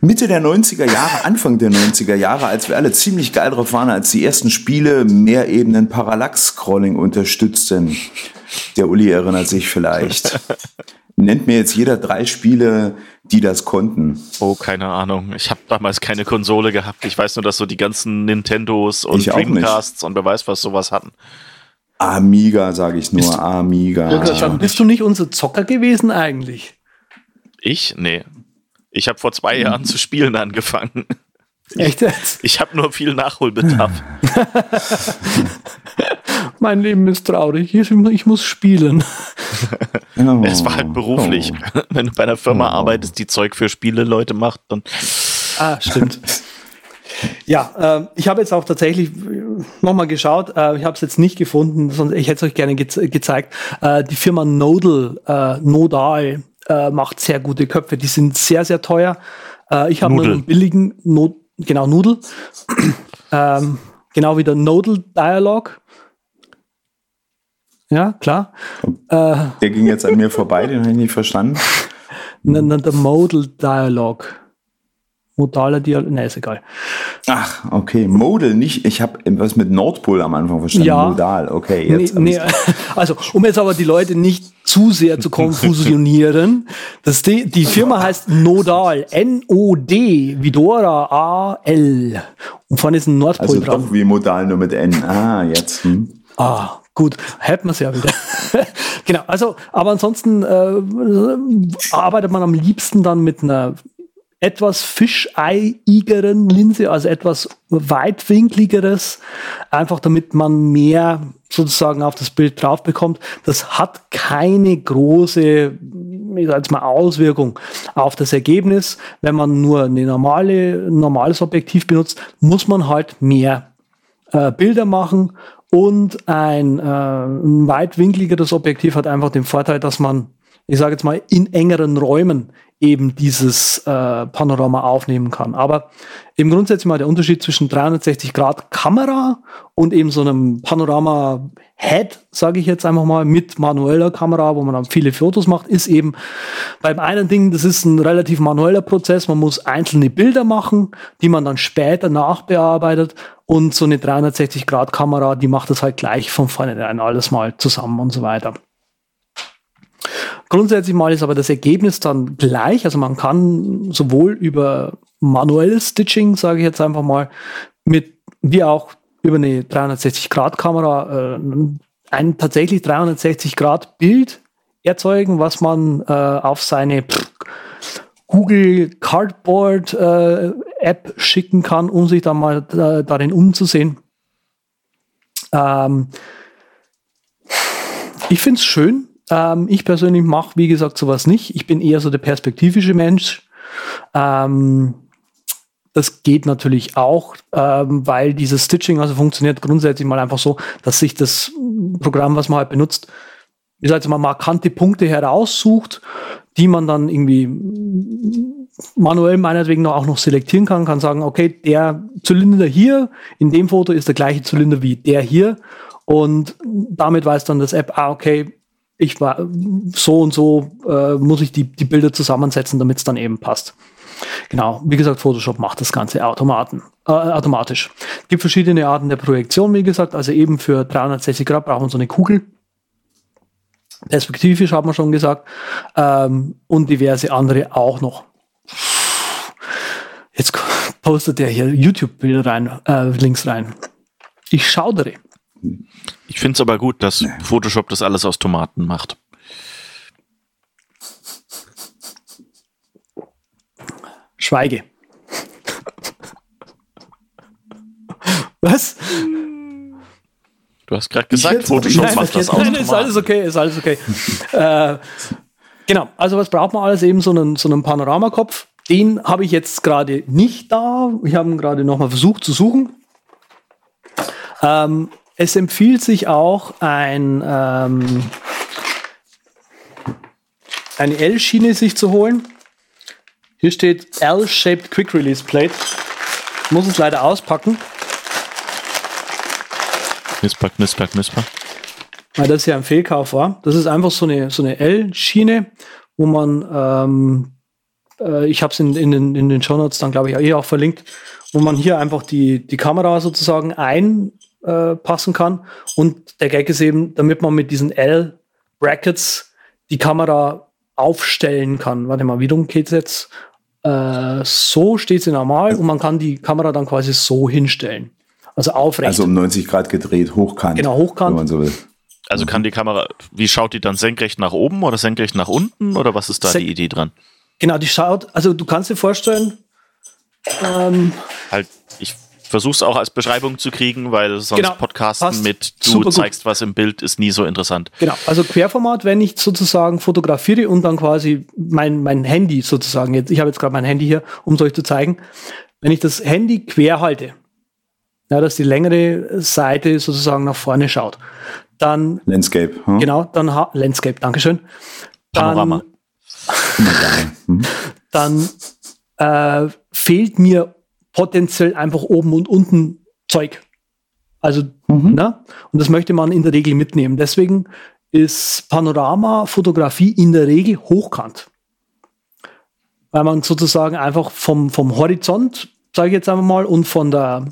Speaker 2: Mitte der 90er Jahre, Anfang der 90er Jahre, als wir alle ziemlich geil drauf waren, als die ersten Spiele mehr Ebenen Parallax-Scrolling unterstützten. Der Uli erinnert sich vielleicht. Nennt mir jetzt jeder drei Spiele, die das konnten.
Speaker 4: Oh, keine Ahnung. Ich habe damals keine Konsole gehabt. Ich weiß nur, dass so die ganzen Nintendos und Dreamcasts und wer weiß was sowas hatten.
Speaker 2: Amiga, sage ich nur. Bist, Amiga.
Speaker 1: Ja, bist du nicht unser Zocker gewesen eigentlich?
Speaker 4: Ich? Nee. Ich habe vor zwei Jahren zu spielen angefangen.
Speaker 1: Echt jetzt?
Speaker 4: Ich habe nur viel Nachholbedarf.
Speaker 1: mein Leben ist traurig. Ich, muss spielen.
Speaker 4: oh. Es war halt beruflich. Oh. Wenn du bei einer Firma oh. arbeitest, die Zeug für Spiele Leute macht, dann.
Speaker 1: Ah, stimmt. Ja, äh, ich habe jetzt auch tatsächlich nochmal geschaut. Äh, ich habe es jetzt nicht gefunden, sonst ich hätte es euch gerne ge gezeigt. Äh, die Firma Nodal, äh, Nodal äh, macht sehr gute Köpfe. Die sind sehr, sehr teuer. Äh, ich habe nur einen billigen, no genau, Nudel. ähm, genau wie der Nodal Dialog. Ja, klar.
Speaker 2: Der ging jetzt an mir vorbei, den habe ich nicht verstanden.
Speaker 1: Nein, der Modal Dialog. Modaler Dialog, ne, ist egal.
Speaker 2: Ach, okay, Modal, nicht, ich habe was mit Nordpol am Anfang verstanden, ja. Modal, okay.
Speaker 1: Jetzt nee, nee, also, um jetzt aber die Leute nicht zu sehr zu konfusionieren, das die, die Firma heißt Nodal, N-O-D, Vidora A-L. Und vorne ist ein Nordpol
Speaker 2: also dran. doch wie Modal, nur mit N. Ah, jetzt. Hm.
Speaker 1: Ah, gut, hätten wir es ja wieder. genau, also, aber ansonsten äh, arbeitet man am liebsten dann mit einer etwas fischeigeren Linse, also etwas weitwinkligeres, einfach damit man mehr sozusagen auf das Bild drauf bekommt. Das hat keine große ich sag mal, Auswirkung auf das Ergebnis. Wenn man nur eine normale, ein normales Objektiv benutzt, muss man halt mehr äh, Bilder machen und ein, äh, ein weitwinkligeres Objektiv hat einfach den Vorteil, dass man ich sage jetzt mal, in engeren Räumen eben dieses äh, Panorama aufnehmen kann. Aber eben grundsätzlich mal der Unterschied zwischen 360 Grad Kamera und eben so einem Panorama Head, sage ich jetzt einfach mal, mit manueller Kamera, wo man dann viele Fotos macht, ist eben beim einen Ding, das ist ein relativ manueller Prozess. Man muss einzelne Bilder machen, die man dann später nachbearbeitet und so eine 360 Grad Kamera, die macht das halt gleich von vornherein alles mal zusammen und so weiter. Grundsätzlich mal ist aber das Ergebnis dann gleich. Also man kann sowohl über manuelles Stitching, sage ich jetzt einfach mal, mit wie auch über eine 360-Grad-Kamera äh, ein tatsächlich 360-Grad-Bild erzeugen, was man äh, auf seine Google Cardboard äh, App schicken kann, um sich dann mal äh, darin umzusehen. Ähm, ich finde es schön, ähm, ich persönlich mache, wie gesagt, sowas nicht. Ich bin eher so der perspektivische Mensch. Ähm, das geht natürlich auch, ähm, weil dieses Stitching also funktioniert grundsätzlich mal einfach so, dass sich das Programm, was man halt benutzt, ich sage jetzt markante Punkte heraussucht, die man dann irgendwie manuell meinetwegen auch noch selektieren kann, kann sagen, okay, der Zylinder hier in dem Foto ist der gleiche Zylinder wie der hier und damit weiß dann das App, ah, okay, ich war so und so äh, muss ich die, die Bilder zusammensetzen, damit es dann eben passt. Genau, wie gesagt, Photoshop macht das Ganze automaten, äh, automatisch. Es gibt verschiedene Arten der Projektion, wie gesagt, also eben für 360 Grad braucht man so eine Kugel. Perspektivisch haben wir schon gesagt. Ähm, und diverse andere auch noch. Jetzt postet der hier YouTube-Bilder rein, äh, Links rein. Ich schaudere.
Speaker 4: Ich finde es aber gut, dass nee. Photoshop das alles aus Tomaten macht.
Speaker 1: Schweige. Was?
Speaker 4: Du hast gerade gesagt, Photoshop nein, macht das aus. Nein,
Speaker 1: ist alles okay, ist alles okay. äh, genau, also was braucht man alles? Eben so einen, so einen Panoramakopf. Den habe ich jetzt gerade nicht da. Ich habe ihn gerade nochmal versucht zu suchen. Ähm, es empfiehlt sich auch ein, ähm, eine L-Schiene sich zu holen. Hier steht L-Shaped Quick Release Plate. Ich muss es leider auspacken.
Speaker 4: Knisper, knisper, knisper.
Speaker 1: Weil das ja ein Fehlkauf war. Das ist einfach so eine, so eine L-Schiene, wo man, ähm, äh, ich habe es in, in, den, in den Show Notes dann, glaube ich, eh auch verlinkt, wo man hier einfach die, die Kamera sozusagen ein äh, passen kann. Und der Gag ist eben, damit man mit diesen L-Brackets die Kamera aufstellen kann. Warte mal, wie dumm geht's jetzt? Äh, so steht sie normal und man kann die Kamera dann quasi so hinstellen. Also aufrecht.
Speaker 2: Also um 90 Grad gedreht, hochkant.
Speaker 1: Genau, hochkant. Wenn man so will.
Speaker 4: Also kann die Kamera, wie schaut die dann senkrecht nach oben oder senkrecht nach unten oder was ist da Sen die Idee dran?
Speaker 1: Genau, die schaut, also du kannst dir vorstellen,
Speaker 4: ähm, halt, ich versuch's auch als Beschreibung zu kriegen, weil sonst genau, Podcasten mit du zeigst was im Bild ist nie so interessant.
Speaker 1: Genau, also Querformat, wenn ich sozusagen fotografiere und dann quasi mein, mein Handy sozusagen, jetzt, ich habe jetzt gerade mein Handy hier, um es euch zu zeigen, wenn ich das Handy quer halte, ja, dass die längere Seite sozusagen nach vorne schaut, dann
Speaker 2: Landscape,
Speaker 1: hm? genau, dann Landscape, Dankeschön. Dann, Panorama. dann äh, fehlt mir potenziell einfach oben und unten Zeug. Also, mhm. ne? Und das möchte man in der Regel mitnehmen. Deswegen ist Panoramafotografie in der Regel hochkant. Weil man sozusagen einfach vom, vom Horizont, sage ich jetzt einmal mal, und von der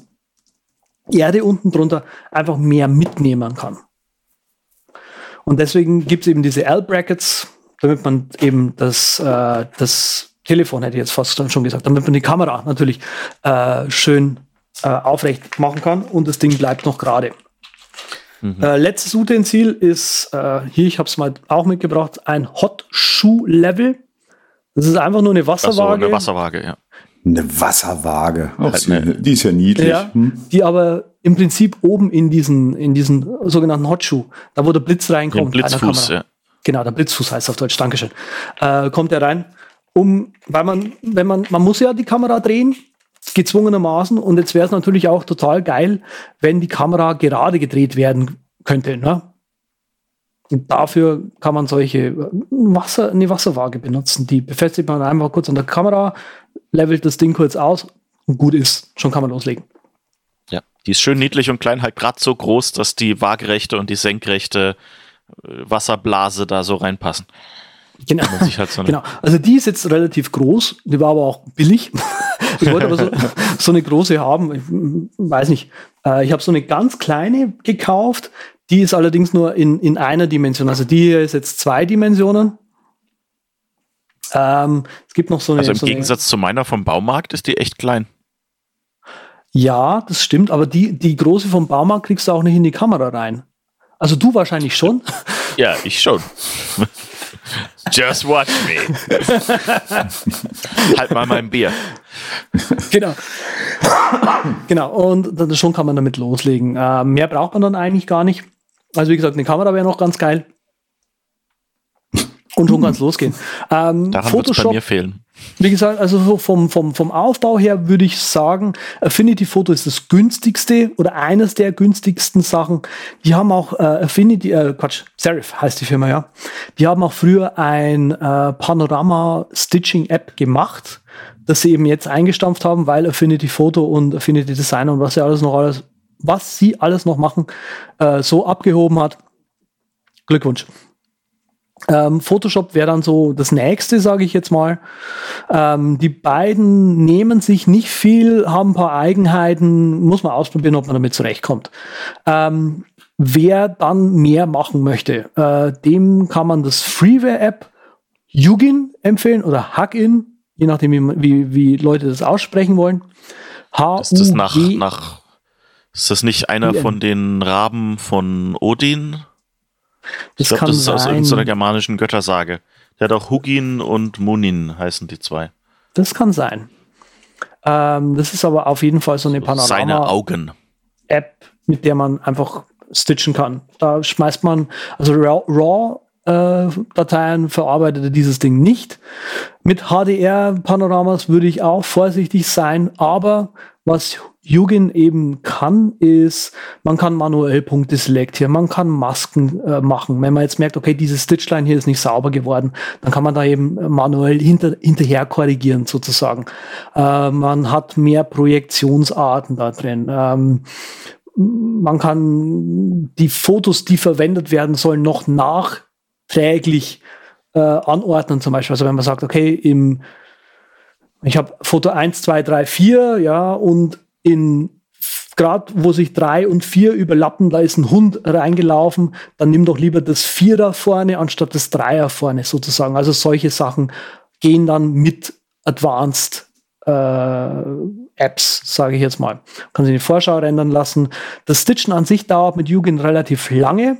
Speaker 1: Erde unten drunter einfach mehr mitnehmen kann. Und deswegen gibt es eben diese L-Brackets, damit man eben das, äh, das Telefon, hätte ich jetzt fast schon gesagt, damit man die Kamera natürlich äh, schön äh, aufrecht machen kann und das Ding bleibt noch gerade. Mhm. Äh, letztes Utensil ist äh, hier, ich habe es mal auch mitgebracht, ein Hot Shoe Level. Das ist einfach nur eine Wasserwaage. So,
Speaker 4: eine Wasserwaage, ja.
Speaker 2: Eine Wasserwaage. Halt eine, die ist ja niedlich. Ja,
Speaker 1: hm. Die aber im Prinzip oben in diesen, in diesen sogenannten Hotschuh, da wo der Blitz reinkommt.
Speaker 4: Den Blitzfuß, ja.
Speaker 1: Genau, der Blitzfuß heißt auf Deutsch, Dankeschön. Äh, kommt er rein, um, weil man, wenn man, man muss ja die Kamera drehen, gezwungenermaßen, und jetzt wäre es natürlich auch total geil, wenn die Kamera gerade gedreht werden könnte. Ne? Und dafür kann man solche Wasser, eine Wasserwaage benutzen. Die befestigt man einfach kurz an der Kamera, levelt das Ding kurz aus und gut ist. Schon kann man loslegen.
Speaker 4: Ja, die ist schön niedlich und klein, halt gerade so groß, dass die waagerechte und die senkrechte äh, Wasserblase da so reinpassen.
Speaker 1: Genau. Halt so genau. Also die ist jetzt relativ groß, die war aber auch billig. ich wollte aber so, so, eine große haben. Ich weiß nicht. Äh, ich habe so eine ganz kleine gekauft. Die ist allerdings nur in, in einer Dimension. Also die hier ist jetzt zwei Dimensionen. Ähm, es gibt noch so eine.
Speaker 4: Also im
Speaker 1: so
Speaker 4: Gegensatz eine, zu meiner vom Baumarkt ist die echt klein.
Speaker 1: Ja, das stimmt, aber die, die große vom Baumarkt kriegst du auch nicht in die Kamera rein. Also du wahrscheinlich schon.
Speaker 4: Ja, ich schon. Just watch me. halt mal mein Bier.
Speaker 1: Genau. genau, und dann schon kann man damit loslegen. Äh, mehr braucht man dann eigentlich gar nicht. Also wie gesagt, eine Kamera wäre noch ganz geil. Und schon ganz losgehen.
Speaker 4: Ähm, Daran Photoshop, bei mir fehlen.
Speaker 1: Wie gesagt, also vom, vom, vom Aufbau her würde ich sagen, Affinity Photo ist das günstigste oder eines der günstigsten Sachen. Die haben auch äh, Affinity, äh, Quatsch, Serif heißt die Firma, ja. Die haben auch früher ein äh, Panorama Stitching App gemacht, das sie eben jetzt eingestampft haben, weil Affinity Photo und Affinity Designer und was sie alles noch alles was sie alles noch machen, äh, so abgehoben hat. Glückwunsch. Ähm, Photoshop wäre dann so das nächste, sage ich jetzt mal. Ähm, die beiden nehmen sich nicht viel, haben ein paar Eigenheiten, muss man ausprobieren, ob man damit zurechtkommt. Ähm, wer dann mehr machen möchte, äh, dem kann man das Freeware-App Hugin empfehlen oder Hugin, je nachdem, wie, wie, wie Leute das aussprechen wollen.
Speaker 4: H ist das nach, nach ist das nicht einer von den Raben von Odin? Das ich glaube, das ist sein. aus irgendeiner germanischen Göttersage. Der hat auch Hugin und Munin heißen die zwei.
Speaker 1: Das kann sein. Ähm, das ist aber auf jeden Fall so eine Panorama.
Speaker 4: Seine Augen.
Speaker 1: App, mit der man einfach stitchen kann. Da schmeißt man, also Raw, Raw äh, verarbeitet er dieses Ding nicht. Mit HDR-Panoramas würde ich auch vorsichtig sein, aber was Jugin eben kann, ist, man kann manuell Punkte selektieren, man kann Masken äh, machen. Wenn man jetzt merkt, okay, diese Stitchline hier ist nicht sauber geworden, dann kann man da eben manuell hinter, hinterher korrigieren sozusagen. Äh, man hat mehr Projektionsarten da drin. Ähm, man kann die Fotos, die verwendet werden sollen, noch nachträglich äh, anordnen zum Beispiel. Also wenn man sagt, okay, im ich habe Foto 1, 2, 3, 4, ja, und in gerade wo sich drei und vier überlappen, da ist ein Hund reingelaufen, dann nimm doch lieber das Vierer vorne anstatt das Dreier vorne sozusagen. Also solche Sachen gehen dann mit Advanced äh, Apps, sage ich jetzt mal. Kann sich die Vorschau rendern lassen. Das Stitchen an sich dauert mit Jugend relativ lange.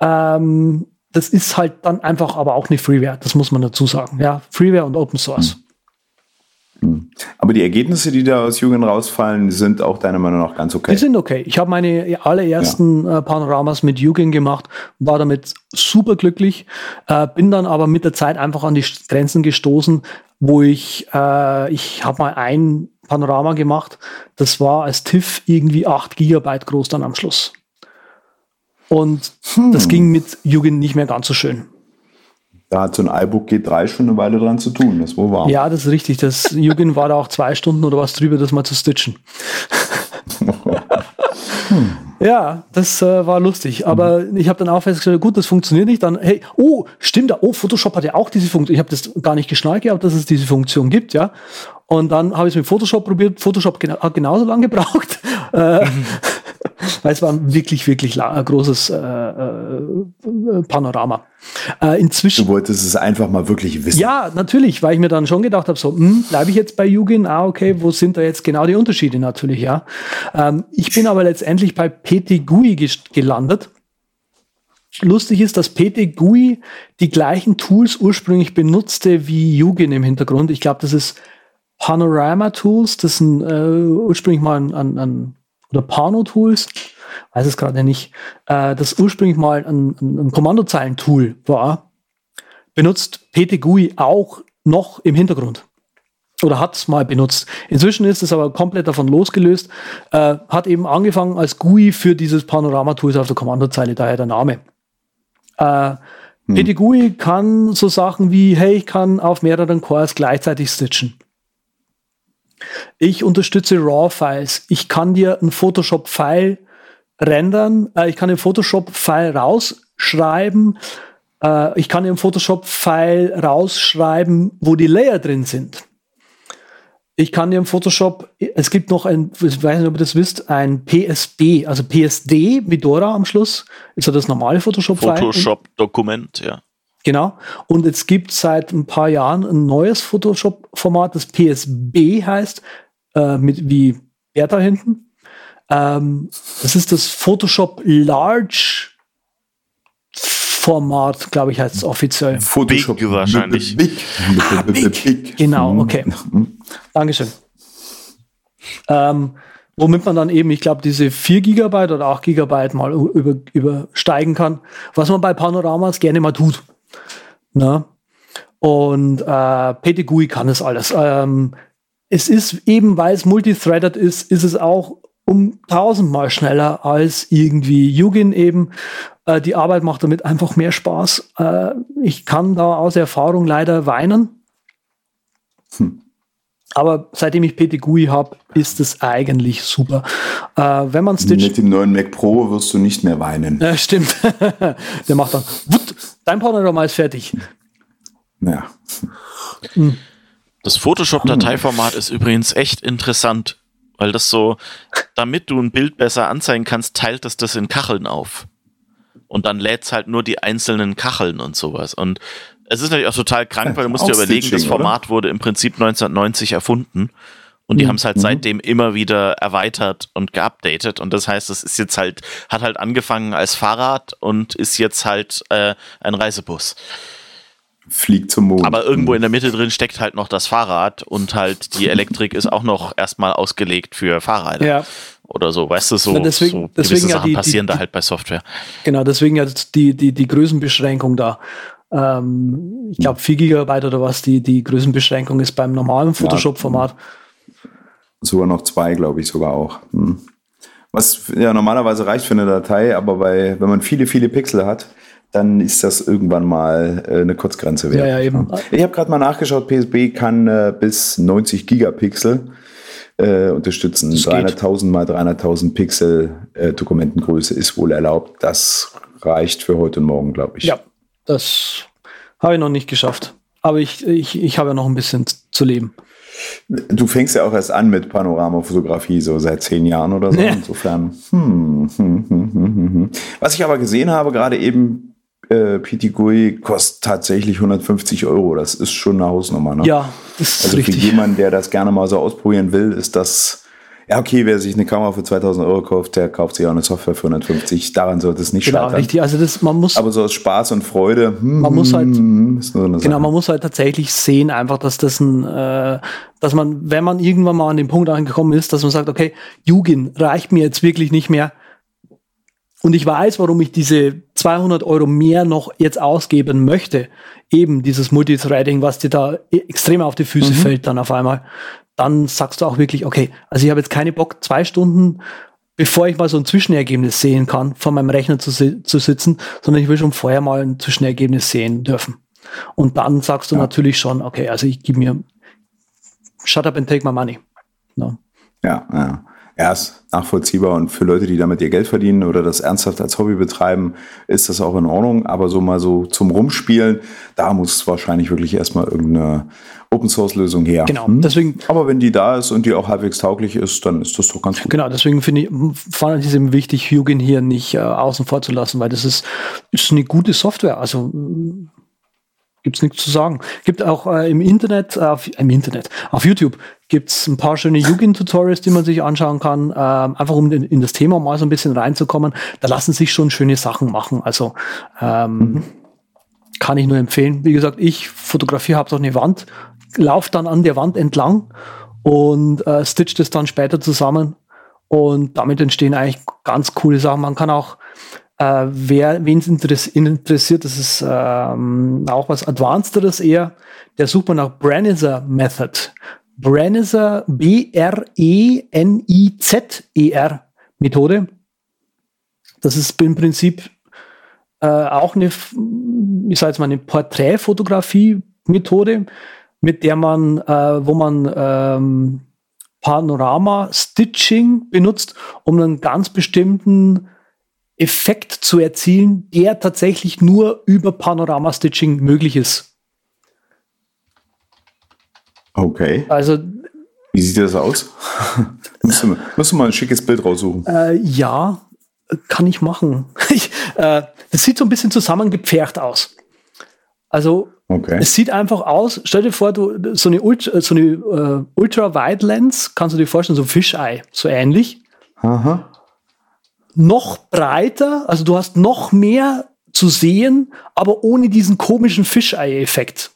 Speaker 1: Ähm, das ist halt dann einfach aber auch eine Freeware, das muss man dazu sagen. Ja, Freeware und Open Source.
Speaker 2: Mhm. Aber die Ergebnisse, die da aus Jugend rausfallen, sind auch deiner Meinung nach ganz okay.
Speaker 1: Die sind okay. Ich habe meine allerersten ja. äh, Panoramas mit Jugend gemacht, war damit super glücklich, äh, bin dann aber mit der Zeit einfach an die Grenzen gestoßen, wo ich, äh, ich habe mal ein Panorama gemacht, das war als TIFF irgendwie 8 Gigabyte groß dann am Schluss. Und hm. das ging mit Jugend nicht mehr ganz so schön.
Speaker 2: Da hat so ein iBook G3 schon eine Weile dran zu tun, das wohl wahr.
Speaker 1: Ja, das ist richtig. Das Jugend war da auch zwei Stunden oder was drüber, das mal zu stitchen. hm. Ja, das äh, war lustig. Aber mhm. ich habe dann auch festgestellt, gut, das funktioniert nicht. Dann, hey, oh, stimmt, oh, Photoshop hat ja auch diese Funktion. Ich habe das gar nicht geschnallt gehabt, dass es diese Funktion gibt, ja. Und dann habe ich es mit Photoshop probiert. Photoshop gena hat genauso lange gebraucht. Äh, mhm. Weil es war ein wirklich, wirklich lang, großes äh, äh, Panorama. Äh, inzwischen.
Speaker 2: Du wolltest es einfach mal wirklich wissen.
Speaker 1: Ja, natürlich, weil ich mir dann schon gedacht habe, so, hm, bleibe ich jetzt bei Jugend? Ah, okay, wo sind da jetzt genau die Unterschiede natürlich, ja. Ähm, ich bin aber letztendlich bei PT GUI gelandet. Lustig ist, dass PT GUI die gleichen Tools ursprünglich benutzte wie Jugend im Hintergrund. Ich glaube, das ist Panorama Tools, das sind äh, ursprünglich mal ein, ein, ein oder Pano-Tools, weiß es gerade nicht, äh, das ursprünglich mal ein, ein Kommandozeilen-Tool war, benutzt PTGUI auch noch im Hintergrund. Oder hat es mal benutzt. Inzwischen ist es aber komplett davon losgelöst. Äh, hat eben angefangen als GUI für dieses Panorama-Tools auf der Kommandozeile, daher der Name. Äh, hm. PTGUI kann so Sachen wie, hey, ich kann auf mehreren Cores gleichzeitig stitchen. Ich unterstütze RAW-Files. Ich kann dir ein Photoshop-File rendern. Äh, ich kann den Photoshop-File rausschreiben. Äh, ich kann im Photoshop-File rausschreiben, wo die Layer drin sind. Ich kann dir im Photoshop, es gibt noch ein, ich weiß nicht, ob ihr das wisst, ein PSB, also PSD mit Dora am Schluss. Ist ja das normale Photoshop-File.
Speaker 4: Photoshop-Dokument, ja.
Speaker 1: Genau. Und es gibt seit ein paar Jahren ein neues Photoshop-Format, das PSB heißt, äh, mit wie Bertha hinten. Ähm, das ist das Photoshop Large Format, glaube ich, heißt es offiziell.
Speaker 4: Photoshop Big wahrscheinlich. Big.
Speaker 1: Ah, Big. Genau, mhm. okay. Dankeschön. Ähm, womit man dann eben, ich glaube, diese 4 Gigabyte oder 8 Gigabyte mal über, übersteigen kann, was man bei Panoramas gerne mal tut. Ne? Und äh, PTGUI kann es alles. Ähm, es ist eben, weil es multithreaded ist, ist es auch um tausendmal schneller als irgendwie Jugin eben. Äh, die Arbeit macht damit einfach mehr Spaß. Äh, ich kann da aus Erfahrung leider weinen. Hm. Aber seitdem ich PTGUI habe, ist es eigentlich super. Äh, wenn man
Speaker 2: Stitch. Mit dem neuen Mac Pro wirst du nicht mehr weinen.
Speaker 1: Ja, stimmt. Der macht dann, dein Panorama ist fertig.
Speaker 2: Ja.
Speaker 4: Hm. Das Photoshop-Dateiformat ist übrigens echt interessant, weil das so, damit du ein Bild besser anzeigen kannst, teilt das das in Kacheln auf. Und dann lädt es halt nur die einzelnen Kacheln und sowas. Und es ist natürlich auch total krank, weil du musst dir überlegen, das Format oder? wurde im Prinzip 1990 erfunden. Und die mhm. haben es halt mhm. seitdem immer wieder erweitert und geupdatet. Und das heißt, es ist jetzt halt, hat halt angefangen als Fahrrad und ist jetzt halt äh, ein Reisebus.
Speaker 2: Fliegt zum Mond.
Speaker 4: Aber irgendwo in der Mitte drin steckt halt noch das Fahrrad und halt die Elektrik ist auch noch erstmal ausgelegt für Fahrräder. Ja. Oder so, weißt du, so,
Speaker 1: ja, deswegen, so
Speaker 4: deswegen Sachen
Speaker 1: ja die,
Speaker 4: passieren
Speaker 1: die,
Speaker 4: da halt bei Software.
Speaker 1: Genau, deswegen ja die, die, die Größenbeschränkung da. Ähm, ich glaube 4 Gigabyte oder was die, die Größenbeschränkung ist beim normalen Photoshop-Format. Ja,
Speaker 2: sogar noch zwei, glaube ich, sogar auch. Hm. Was ja normalerweise reicht für eine Datei, aber bei, wenn man viele, viele Pixel hat, dann ist das irgendwann mal äh, eine Kurzgrenze
Speaker 1: wert. Ja, ja, eben.
Speaker 2: Ich habe gerade mal nachgeschaut, PSB kann äh, bis 90 Gigapixel äh, unterstützen. 300.000 mal 300.000 Pixel äh, Dokumentengröße ist wohl erlaubt. Das reicht für heute und morgen, glaube ich.
Speaker 1: Ja, das habe ich noch nicht geschafft. Aber ich, ich, ich habe ja noch ein bisschen zu leben.
Speaker 2: Du fängst ja auch erst an mit Panoramafotografie, so seit zehn Jahren oder so. Ja. Insofern. Hm, hm, hm, Was ich aber gesehen habe, gerade eben, äh, Pitigui kostet tatsächlich 150 Euro. Das ist schon eine Hausnummer. Ne?
Speaker 1: Ja, das ist
Speaker 2: also
Speaker 1: richtig.
Speaker 2: für jemanden, der das gerne mal so ausprobieren will, ist das Ja, okay, wer sich eine Kamera für 2000 Euro kauft, der kauft sich auch eine Software für 150. Daran sollte es nicht genau, scheitern.
Speaker 1: Richtig, also das, man muss.
Speaker 2: Aber so aus Spaß und Freude.
Speaker 1: Hm, man muss halt. Hm, so genau, man muss halt tatsächlich sehen, einfach, dass das ein, äh, dass man, wenn man irgendwann mal an den Punkt angekommen ist, dass man sagt, okay, Jugend reicht mir jetzt wirklich nicht mehr. Und ich weiß, warum ich diese 200 Euro mehr noch jetzt ausgeben möchte. Eben dieses Multithreading, was dir da e-, extrem auf die Füße mhm. fällt dann auf einmal dann sagst du auch wirklich, okay, also ich habe jetzt keine Bock, zwei Stunden, bevor ich mal so ein Zwischenergebnis sehen kann, vor meinem Rechner zu, zu sitzen, sondern ich will schon vorher mal ein Zwischenergebnis sehen dürfen. Und dann sagst du ja. natürlich schon, okay, also ich gebe mir, shut up and take my money.
Speaker 2: No. Ja, ja. Ja, ist nachvollziehbar und für Leute, die damit ihr Geld verdienen oder das ernsthaft als Hobby betreiben, ist das auch in Ordnung. Aber so mal so zum Rumspielen, da muss wahrscheinlich wirklich erstmal irgendeine Open Source Lösung her.
Speaker 1: Genau, hm? deswegen.
Speaker 2: Aber wenn die da ist und die auch halbwegs tauglich ist, dann ist das doch ganz gut.
Speaker 1: Genau, deswegen finde ich, fand ich es wichtig, Hugin hier nicht äh, außen vor zu lassen, weil das ist, ist eine gute Software. Also gibt's nichts zu sagen. Gibt auch äh, im Internet, auf, im Internet, auf YouTube gibt's ein paar schöne Jugend-Tutorials, die man sich anschauen kann, äh, einfach um in, in, das Thema mal so ein bisschen reinzukommen. Da lassen sich schon schöne Sachen machen. Also ähm, mhm. kann ich nur empfehlen. Wie gesagt, ich fotografiere habe doch eine Wand, laufe dann an der Wand entlang und äh, stitch das dann später zusammen. Und damit entstehen eigentlich ganz coole Sachen. Man kann auch äh, wer, wen es interessiert, das ist ähm, auch was Advancederes eher. Der sucht man nach Branizer Method. Branizer, B-R-E-N-I-Z-E-R Methode. Das ist im Prinzip äh, auch eine, ich sage jetzt mal, eine Porträtfotografie-Methode, mit der man, äh, wo man ähm, Panorama-Stitching benutzt, um einen ganz bestimmten Effekt zu erzielen, der tatsächlich nur über Panorama-Stitching möglich ist.
Speaker 2: Okay.
Speaker 1: Also.
Speaker 2: Wie sieht das aus? musst, du, musst du mal ein schickes Bild raussuchen?
Speaker 1: Äh, ja, kann ich machen. ich, äh, das sieht so ein bisschen zusammengepfercht aus. Also, okay. es sieht einfach aus, stell dir vor, du, so eine, Ultra, so eine uh, Ultra-Wide-Lens, kannst du dir vorstellen, so Fisheye, so ähnlich. Aha noch breiter, also du hast noch mehr zu sehen, aber ohne diesen komischen Fischei-Effekt.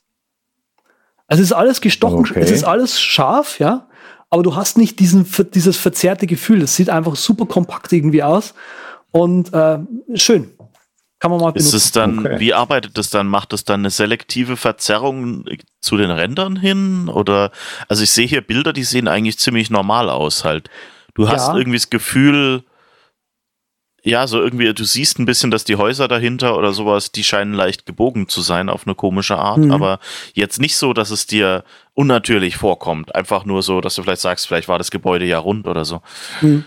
Speaker 1: Also es ist alles gestochen, okay. es ist alles scharf, ja, aber du hast nicht diesen, dieses verzerrte Gefühl. Es sieht einfach super kompakt irgendwie aus und äh, schön. Kann man mal
Speaker 4: benutzen. Ist es dann, okay. wie arbeitet das dann? Macht es dann eine selektive Verzerrung zu den Rändern hin? Oder, also ich sehe hier Bilder, die sehen eigentlich ziemlich normal aus halt. Du hast ja. irgendwie das Gefühl, ja, so irgendwie, du siehst ein bisschen, dass die Häuser dahinter oder sowas, die scheinen leicht gebogen zu sein auf eine komische Art, mhm. aber jetzt nicht so, dass es dir unnatürlich vorkommt. Einfach nur so, dass du vielleicht sagst, vielleicht war das Gebäude ja rund oder so. Mhm.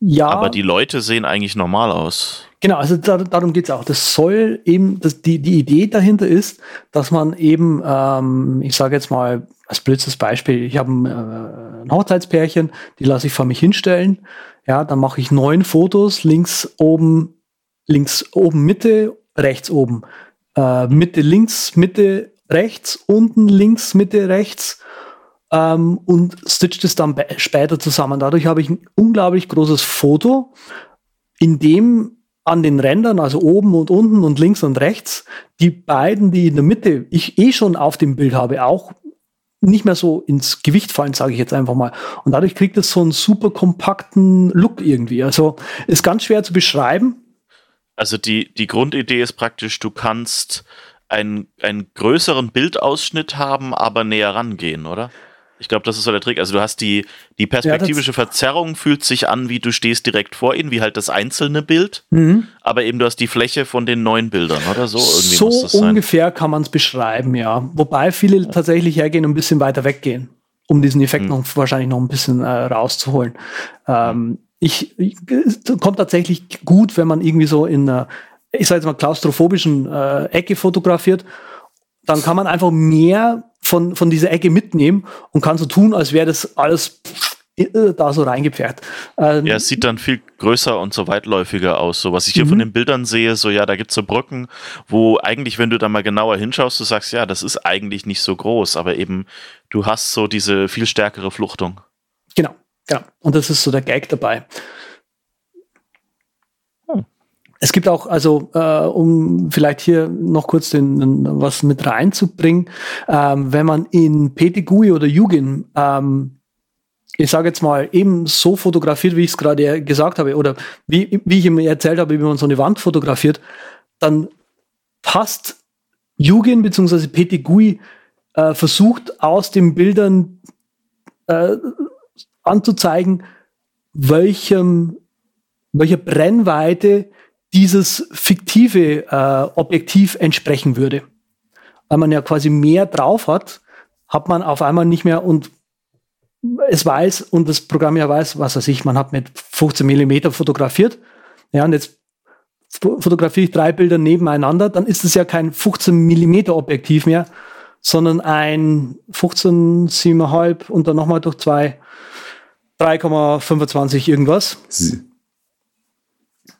Speaker 4: Ja. Aber die Leute sehen eigentlich normal aus.
Speaker 1: Genau, also da, darum geht's auch. Das soll eben, das, die, die Idee dahinter ist, dass man eben, ähm, ich sage jetzt mal als blödstes Beispiel, ich habe ein, äh, ein Hochzeitspärchen, die lasse ich vor mich hinstellen ja, dann mache ich neun Fotos, links oben, links oben Mitte, rechts oben. Äh, Mitte links, Mitte rechts, unten links, Mitte rechts ähm, und stitcht es dann später zusammen. Dadurch habe ich ein unglaublich großes Foto, in dem an den Rändern, also oben und unten und links und rechts, die beiden, die in der Mitte ich eh schon auf dem Bild habe, auch nicht mehr so ins Gewicht fallen, sage ich jetzt einfach mal. Und dadurch kriegt es so einen super kompakten Look irgendwie. Also ist ganz schwer zu beschreiben.
Speaker 4: Also die, die Grundidee ist praktisch, du kannst einen, einen größeren Bildausschnitt haben, aber näher rangehen, oder? Ich glaube, das ist so der Trick. Also du hast die, die perspektivische ja, Verzerrung fühlt sich an, wie du stehst direkt vor ihnen, wie halt das einzelne Bild. Mhm. Aber eben du hast die Fläche von den neuen Bildern, oder so?
Speaker 1: Irgendwie so muss das ungefähr sein. kann man es beschreiben, ja. Wobei viele ja. tatsächlich hergehen und ein bisschen weiter weggehen, um diesen Effekt mhm. noch wahrscheinlich noch ein bisschen äh, rauszuholen. Ähm, ich, ich kommt tatsächlich gut, wenn man irgendwie so in einer, ich sage jetzt mal, klaustrophobischen äh, Ecke fotografiert dann kann man einfach mehr von, von dieser Ecke mitnehmen und kann so tun, als wäre das alles da so reingepfercht.
Speaker 4: Ähm, ja, es sieht dann viel größer und so weitläufiger aus. So was ich hier mhm. von den Bildern sehe, so ja, da gibt es so Brücken, wo eigentlich, wenn du da mal genauer hinschaust, du sagst, ja, das ist eigentlich nicht so groß, aber eben du hast so diese viel stärkere Fluchtung.
Speaker 1: Genau. Genau. Und das ist so der Gag dabei. Es gibt auch, also äh, um vielleicht hier noch kurz den, was mit reinzubringen, ähm, wenn man in PTGUI oder Jugin, ähm, ich sage jetzt mal, eben so fotografiert, wie ich es gerade gesagt habe, oder wie, wie ich ihm erzählt habe, wie man so eine Wand fotografiert, dann passt Jugin bzw. PTGUI äh, versucht aus den Bildern äh, anzuzeigen, welchem, welcher Brennweite dieses fiktive äh, Objektiv entsprechen würde. Weil man ja quasi mehr drauf hat, hat man auf einmal nicht mehr und es weiß und das Programm ja weiß, was weiß ich, man hat mit 15 Millimeter fotografiert. Ja, und jetzt fotografiere ich drei Bilder nebeneinander, dann ist es ja kein 15 Millimeter Objektiv mehr, sondern ein 15, 7,5 und dann nochmal durch zwei 3,25 irgendwas.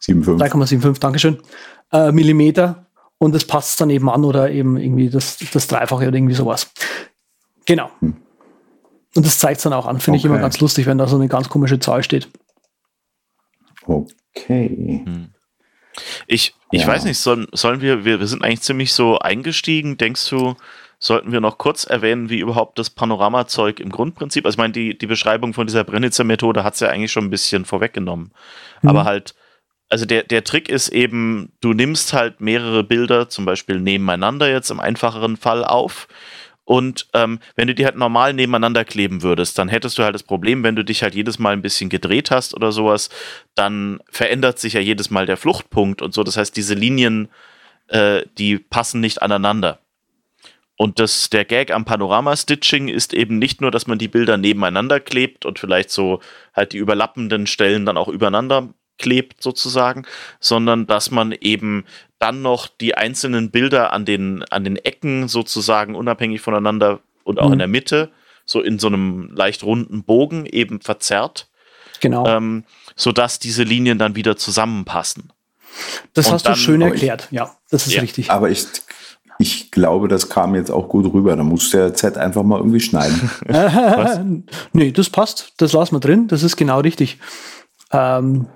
Speaker 1: 3,75, Dankeschön. Äh, Millimeter. Und das passt dann eben an oder eben irgendwie das, das Dreifache oder irgendwie sowas. Genau. Hm. Und das zeigt es dann auch an. Finde okay. ich immer ganz lustig, wenn da so eine ganz komische Zahl steht.
Speaker 2: Okay. Hm.
Speaker 4: Ich, ich ja. weiß nicht, sollen, sollen wir, wir, wir sind eigentlich ziemlich so eingestiegen. Denkst du, sollten wir noch kurz erwähnen, wie überhaupt das Panoramazeug im Grundprinzip, also ich meine, die, die Beschreibung von dieser Brennitzer-Methode hat es ja eigentlich schon ein bisschen vorweggenommen. Mhm. Aber halt, also der, der Trick ist eben, du nimmst halt mehrere Bilder, zum Beispiel nebeneinander jetzt im einfacheren Fall auf. Und ähm, wenn du die halt normal nebeneinander kleben würdest, dann hättest du halt das Problem, wenn du dich halt jedes Mal ein bisschen gedreht hast oder sowas, dann verändert sich ja jedes Mal der Fluchtpunkt und so. Das heißt, diese Linien, äh, die passen nicht aneinander. Und das, der Gag am Panorama-Stitching ist eben nicht nur, dass man die Bilder nebeneinander klebt und vielleicht so halt die überlappenden Stellen dann auch übereinander klebt sozusagen, sondern dass man eben dann noch die einzelnen Bilder an den, an den Ecken sozusagen unabhängig voneinander und auch mhm. in der Mitte so in so einem leicht runden Bogen eben verzerrt.
Speaker 1: Genau.
Speaker 4: Ähm, sodass diese Linien dann wieder zusammenpassen.
Speaker 1: Das und hast dann, du schön erklärt, ich, ja, das ist ja. richtig.
Speaker 2: Aber ich ich glaube, das kam jetzt auch gut rüber. Da muss der Z einfach mal irgendwie schneiden.
Speaker 1: nee, das passt. Das lassen wir drin. Das ist genau richtig. Ähm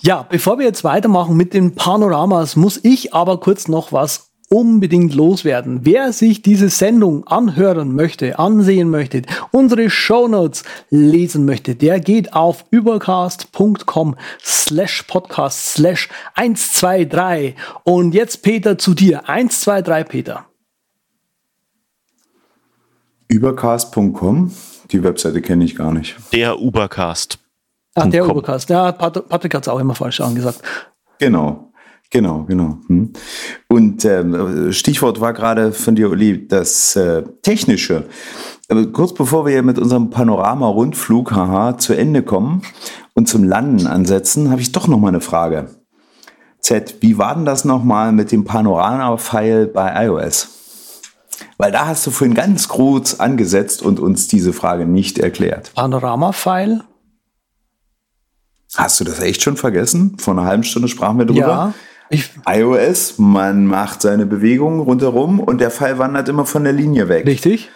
Speaker 1: ja, bevor wir jetzt weitermachen mit den Panoramas, muss ich aber kurz noch was unbedingt loswerden. Wer sich diese Sendung anhören möchte, ansehen möchte, unsere Shownotes lesen möchte, der geht auf übercast.com slash podcast slash 123. Und jetzt Peter zu dir. 123 Peter.
Speaker 2: Übercast.com? Die Webseite kenne ich gar nicht.
Speaker 4: Der Ubercast.
Speaker 1: Ach, der Ubercast. Ja, Patrick hat es auch immer falsch angesagt.
Speaker 2: Genau. Genau, genau. Hm. Und ähm, Stichwort war gerade von dir, Uli, das äh, Technische. Aber kurz bevor wir mit unserem Panorama-Rundflug haha, zu Ende kommen und zum Landen ansetzen, habe ich doch noch mal eine Frage. Z, wie war denn das nochmal mit dem Panorama-File bei iOS? Weil da hast du vorhin ganz kurz angesetzt und uns diese Frage nicht erklärt.
Speaker 1: Panorama-File?
Speaker 2: Hast du das echt schon vergessen? Vor einer halben Stunde sprachen wir drüber.
Speaker 1: Ja.
Speaker 2: Ich iOS, man macht seine Bewegungen rundherum und der Pfeil wandert immer von der Linie weg.
Speaker 1: Richtig.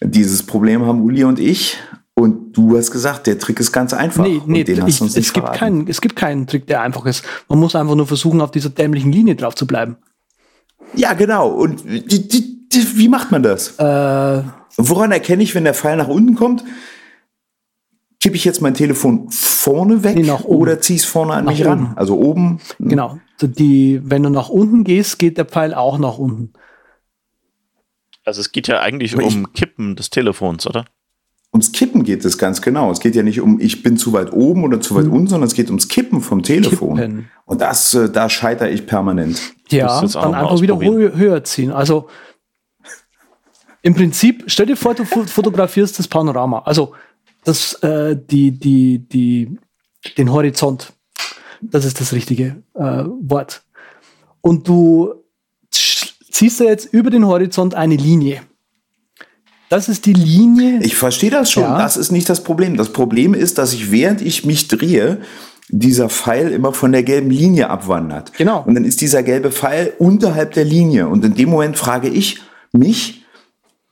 Speaker 2: Dieses Problem haben Uli und ich. Und du hast gesagt, der Trick ist ganz einfach.
Speaker 1: Nee, nee, ich, es, gibt keinen, es gibt keinen Trick, der einfach ist. Man muss einfach nur versuchen, auf dieser dämlichen Linie drauf zu bleiben.
Speaker 2: Ja, genau. Und die, die, die, wie macht man das?
Speaker 1: Äh,
Speaker 2: Woran erkenne ich, wenn der Pfeil nach unten kommt? Kippe ich jetzt mein Telefon vorne weg nee, oder ziehe es vorne an nach mich oben. ran? Also oben.
Speaker 1: Genau die, wenn du nach unten gehst, geht der Pfeil auch nach unten.
Speaker 4: Also es geht ja eigentlich Aber um Kippen des Telefons, oder?
Speaker 2: Ums Kippen geht es ganz genau. Es geht ja nicht um, ich bin zu weit oben oder zu weit mhm. unten, sondern es geht ums Kippen vom Telefon. Kippen. Und das, äh, da scheitere ich permanent.
Speaker 1: Ja, dann einfach wieder höher ziehen. Also im Prinzip, stell dir vor, du fotografierst das Panorama. Also das, äh, die, die, die, den Horizont. Das ist das richtige äh, Wort. Und du ziehst da jetzt über den Horizont eine Linie. Das ist die Linie.
Speaker 2: Ich verstehe das schon. Ja. Das ist nicht das Problem. Das Problem ist, dass ich, während ich mich drehe, dieser Pfeil immer von der gelben Linie abwandert.
Speaker 1: Genau.
Speaker 2: Und dann ist dieser gelbe Pfeil unterhalb der Linie. Und in dem Moment frage ich mich,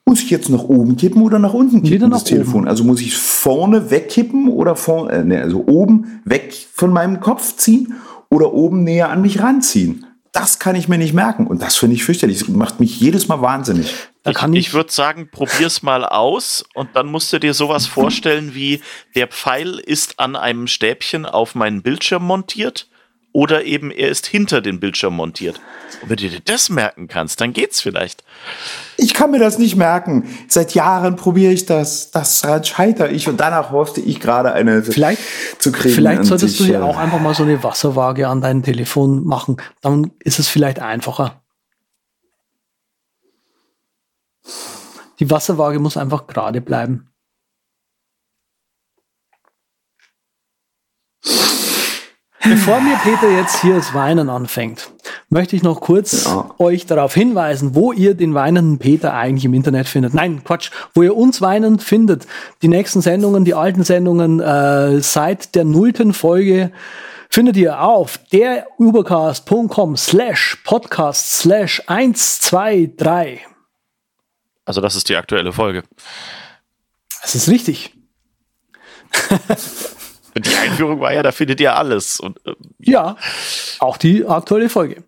Speaker 2: Muss ich jetzt nach oben kippen oder nach unten kippen, Wieder das Telefon? Oben. Also muss ich vorne wegkippen oder vorne, äh, ne, also oben weg von meinem Kopf ziehen oder oben näher an mich ranziehen? Das kann ich mir nicht merken. Und das finde ich fürchterlich. Das macht mich jedes Mal wahnsinnig.
Speaker 4: Da ich, ich würde sagen, probier's mal aus und dann musst du dir sowas vorstellen wie der Pfeil ist an einem Stäbchen auf meinen Bildschirm montiert oder eben er ist hinter den Bildschirm montiert. Und wenn du dir das merken kannst, dann geht's vielleicht.
Speaker 2: Ich kann mir das nicht merken. Seit Jahren probiere ich das. Das scheitere ich und danach hoffte ich gerade eine
Speaker 1: vielleicht, zu kriegen. Vielleicht solltest ich, du dir auch einfach mal so eine Wasserwaage an dein Telefon machen. Dann ist es vielleicht einfacher. Die Wasserwaage muss einfach gerade bleiben. Bevor mir Peter jetzt hier das Weinen anfängt, möchte ich noch kurz ja. euch darauf hinweisen, wo ihr den weinenden Peter eigentlich im Internet findet. Nein, Quatsch, wo ihr uns weinend findet. Die nächsten Sendungen, die alten Sendungen äh, seit der nullten Folge findet ihr auf der übercast.com slash podcast slash 123.
Speaker 4: Also das ist die aktuelle Folge.
Speaker 1: Das ist richtig.
Speaker 4: Die Einführung war ja, da findet ihr alles. Und,
Speaker 1: äh, ja, auch die aktuelle Folge.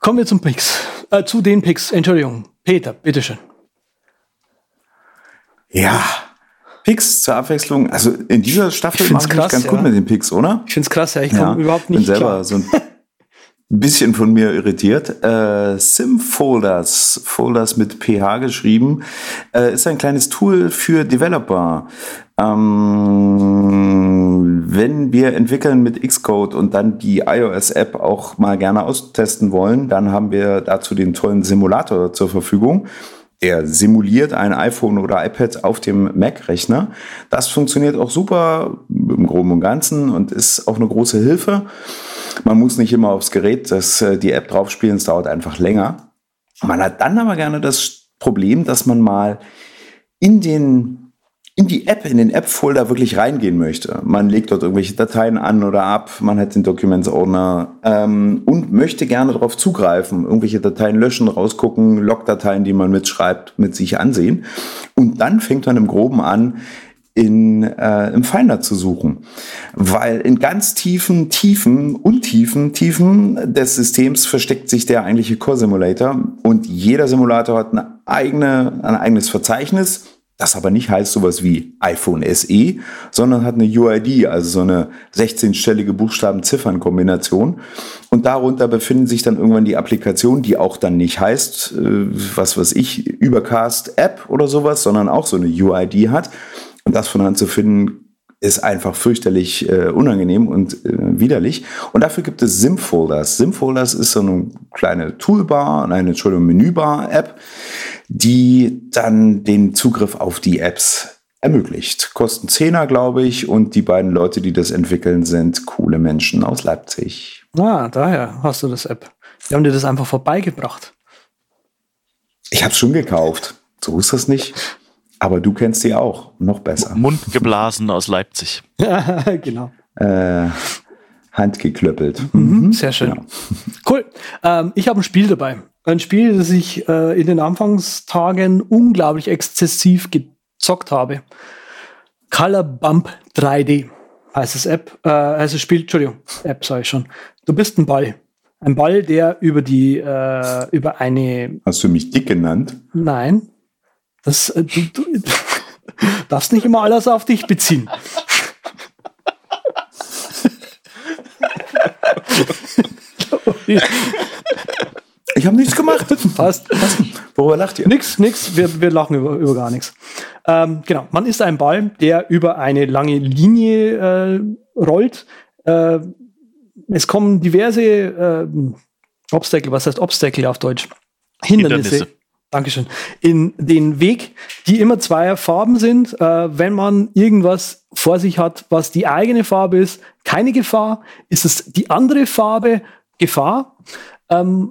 Speaker 1: Kommen wir zum Picks. Äh, zu den Picks. Entschuldigung. Peter, bitteschön.
Speaker 2: Ja, Picks zur Abwechslung. Also in dieser Staffel mache ich ganz ja. gut mit den Picks, oder?
Speaker 1: Ich finde es krass, ja. Ich komme ja, überhaupt nicht
Speaker 2: bin selber klar. so ein bisschen von mir irritiert. Äh, Sim-Folders, Folders mit PH geschrieben, äh, ist ein kleines Tool für Developer. Ähm, wenn wir entwickeln mit Xcode und dann die iOS-App auch mal gerne austesten wollen, dann haben wir dazu den tollen Simulator zur Verfügung. Der simuliert ein iPhone oder iPad auf dem Mac-Rechner. Das funktioniert auch super im Groben und Ganzen und ist auch eine große Hilfe. Man muss nicht immer aufs Gerät das, äh, die App draufspielen, es dauert einfach länger. Man hat dann aber gerne das Problem, dass man mal in den in die App, in den App-Folder wirklich reingehen möchte. Man legt dort irgendwelche Dateien an oder ab, man hat den Documents-Ordner ähm, und möchte gerne darauf zugreifen, irgendwelche Dateien löschen, rausgucken, Logdateien, die man mitschreibt, mit sich ansehen. Und dann fängt man im Groben an, in, äh, im Finder zu suchen. Weil in ganz tiefen, tiefen, untiefen Tiefen des Systems versteckt sich der eigentliche Core Simulator und jeder Simulator hat eine eigene, ein eigenes Verzeichnis das aber nicht heißt sowas wie iPhone SE, sondern hat eine UID, also so eine 16-stellige Buchstaben-Ziffern-Kombination. Und darunter befinden sich dann irgendwann die Applikationen, die auch dann nicht heißt, äh, was weiß ich, Übercast App oder sowas, sondern auch so eine UID hat. Und das von Hand zu finden, ist einfach fürchterlich äh, unangenehm und äh, widerlich. Und dafür gibt es SIM-Folders. SIM-Folders ist so eine kleine Toolbar, eine Entschuldigung, Menübar-App, die dann den Zugriff auf die Apps ermöglicht. Kosten Zehner, glaube ich, und die beiden Leute, die das entwickeln, sind coole Menschen aus Leipzig.
Speaker 1: Ah, daher hast du das App. Die haben dir das einfach vorbeigebracht.
Speaker 2: Ich habe es schon gekauft. So ist das nicht. Aber du kennst sie auch. Noch besser.
Speaker 4: Mundgeblasen aus Leipzig.
Speaker 1: genau.
Speaker 2: Äh, handgeklöppelt.
Speaker 1: Mhm, mhm, sehr schön. Genau. Cool. Ähm, ich habe ein Spiel dabei. Ein Spiel, das ich äh, in den Anfangstagen unglaublich exzessiv gezockt habe. Color Bump 3D heißt das App, äh, heißt das Spiel, Entschuldigung, App sage ich schon. Du bist ein Ball. Ein Ball, der über die, äh, über eine.
Speaker 2: Hast du mich dick genannt?
Speaker 1: Nein. Das, äh, du, du darfst nicht immer alles auf dich beziehen.
Speaker 2: Ich habe nichts gemacht. Passt. Passt. Worüber lacht ihr?
Speaker 1: Nix, nix. Wir, wir lachen über, über gar nichts. Ähm, genau. Man ist ein Ball, der über eine lange Linie äh, rollt. Äh, es kommen diverse äh, Obstacle, was heißt Obstacle auf Deutsch? Hindernisse. Hindernisse. Dankeschön. In den Weg, die immer zweier Farben sind. Äh, wenn man irgendwas vor sich hat, was die eigene Farbe ist, keine Gefahr. Ist es die andere Farbe, Gefahr. Ähm,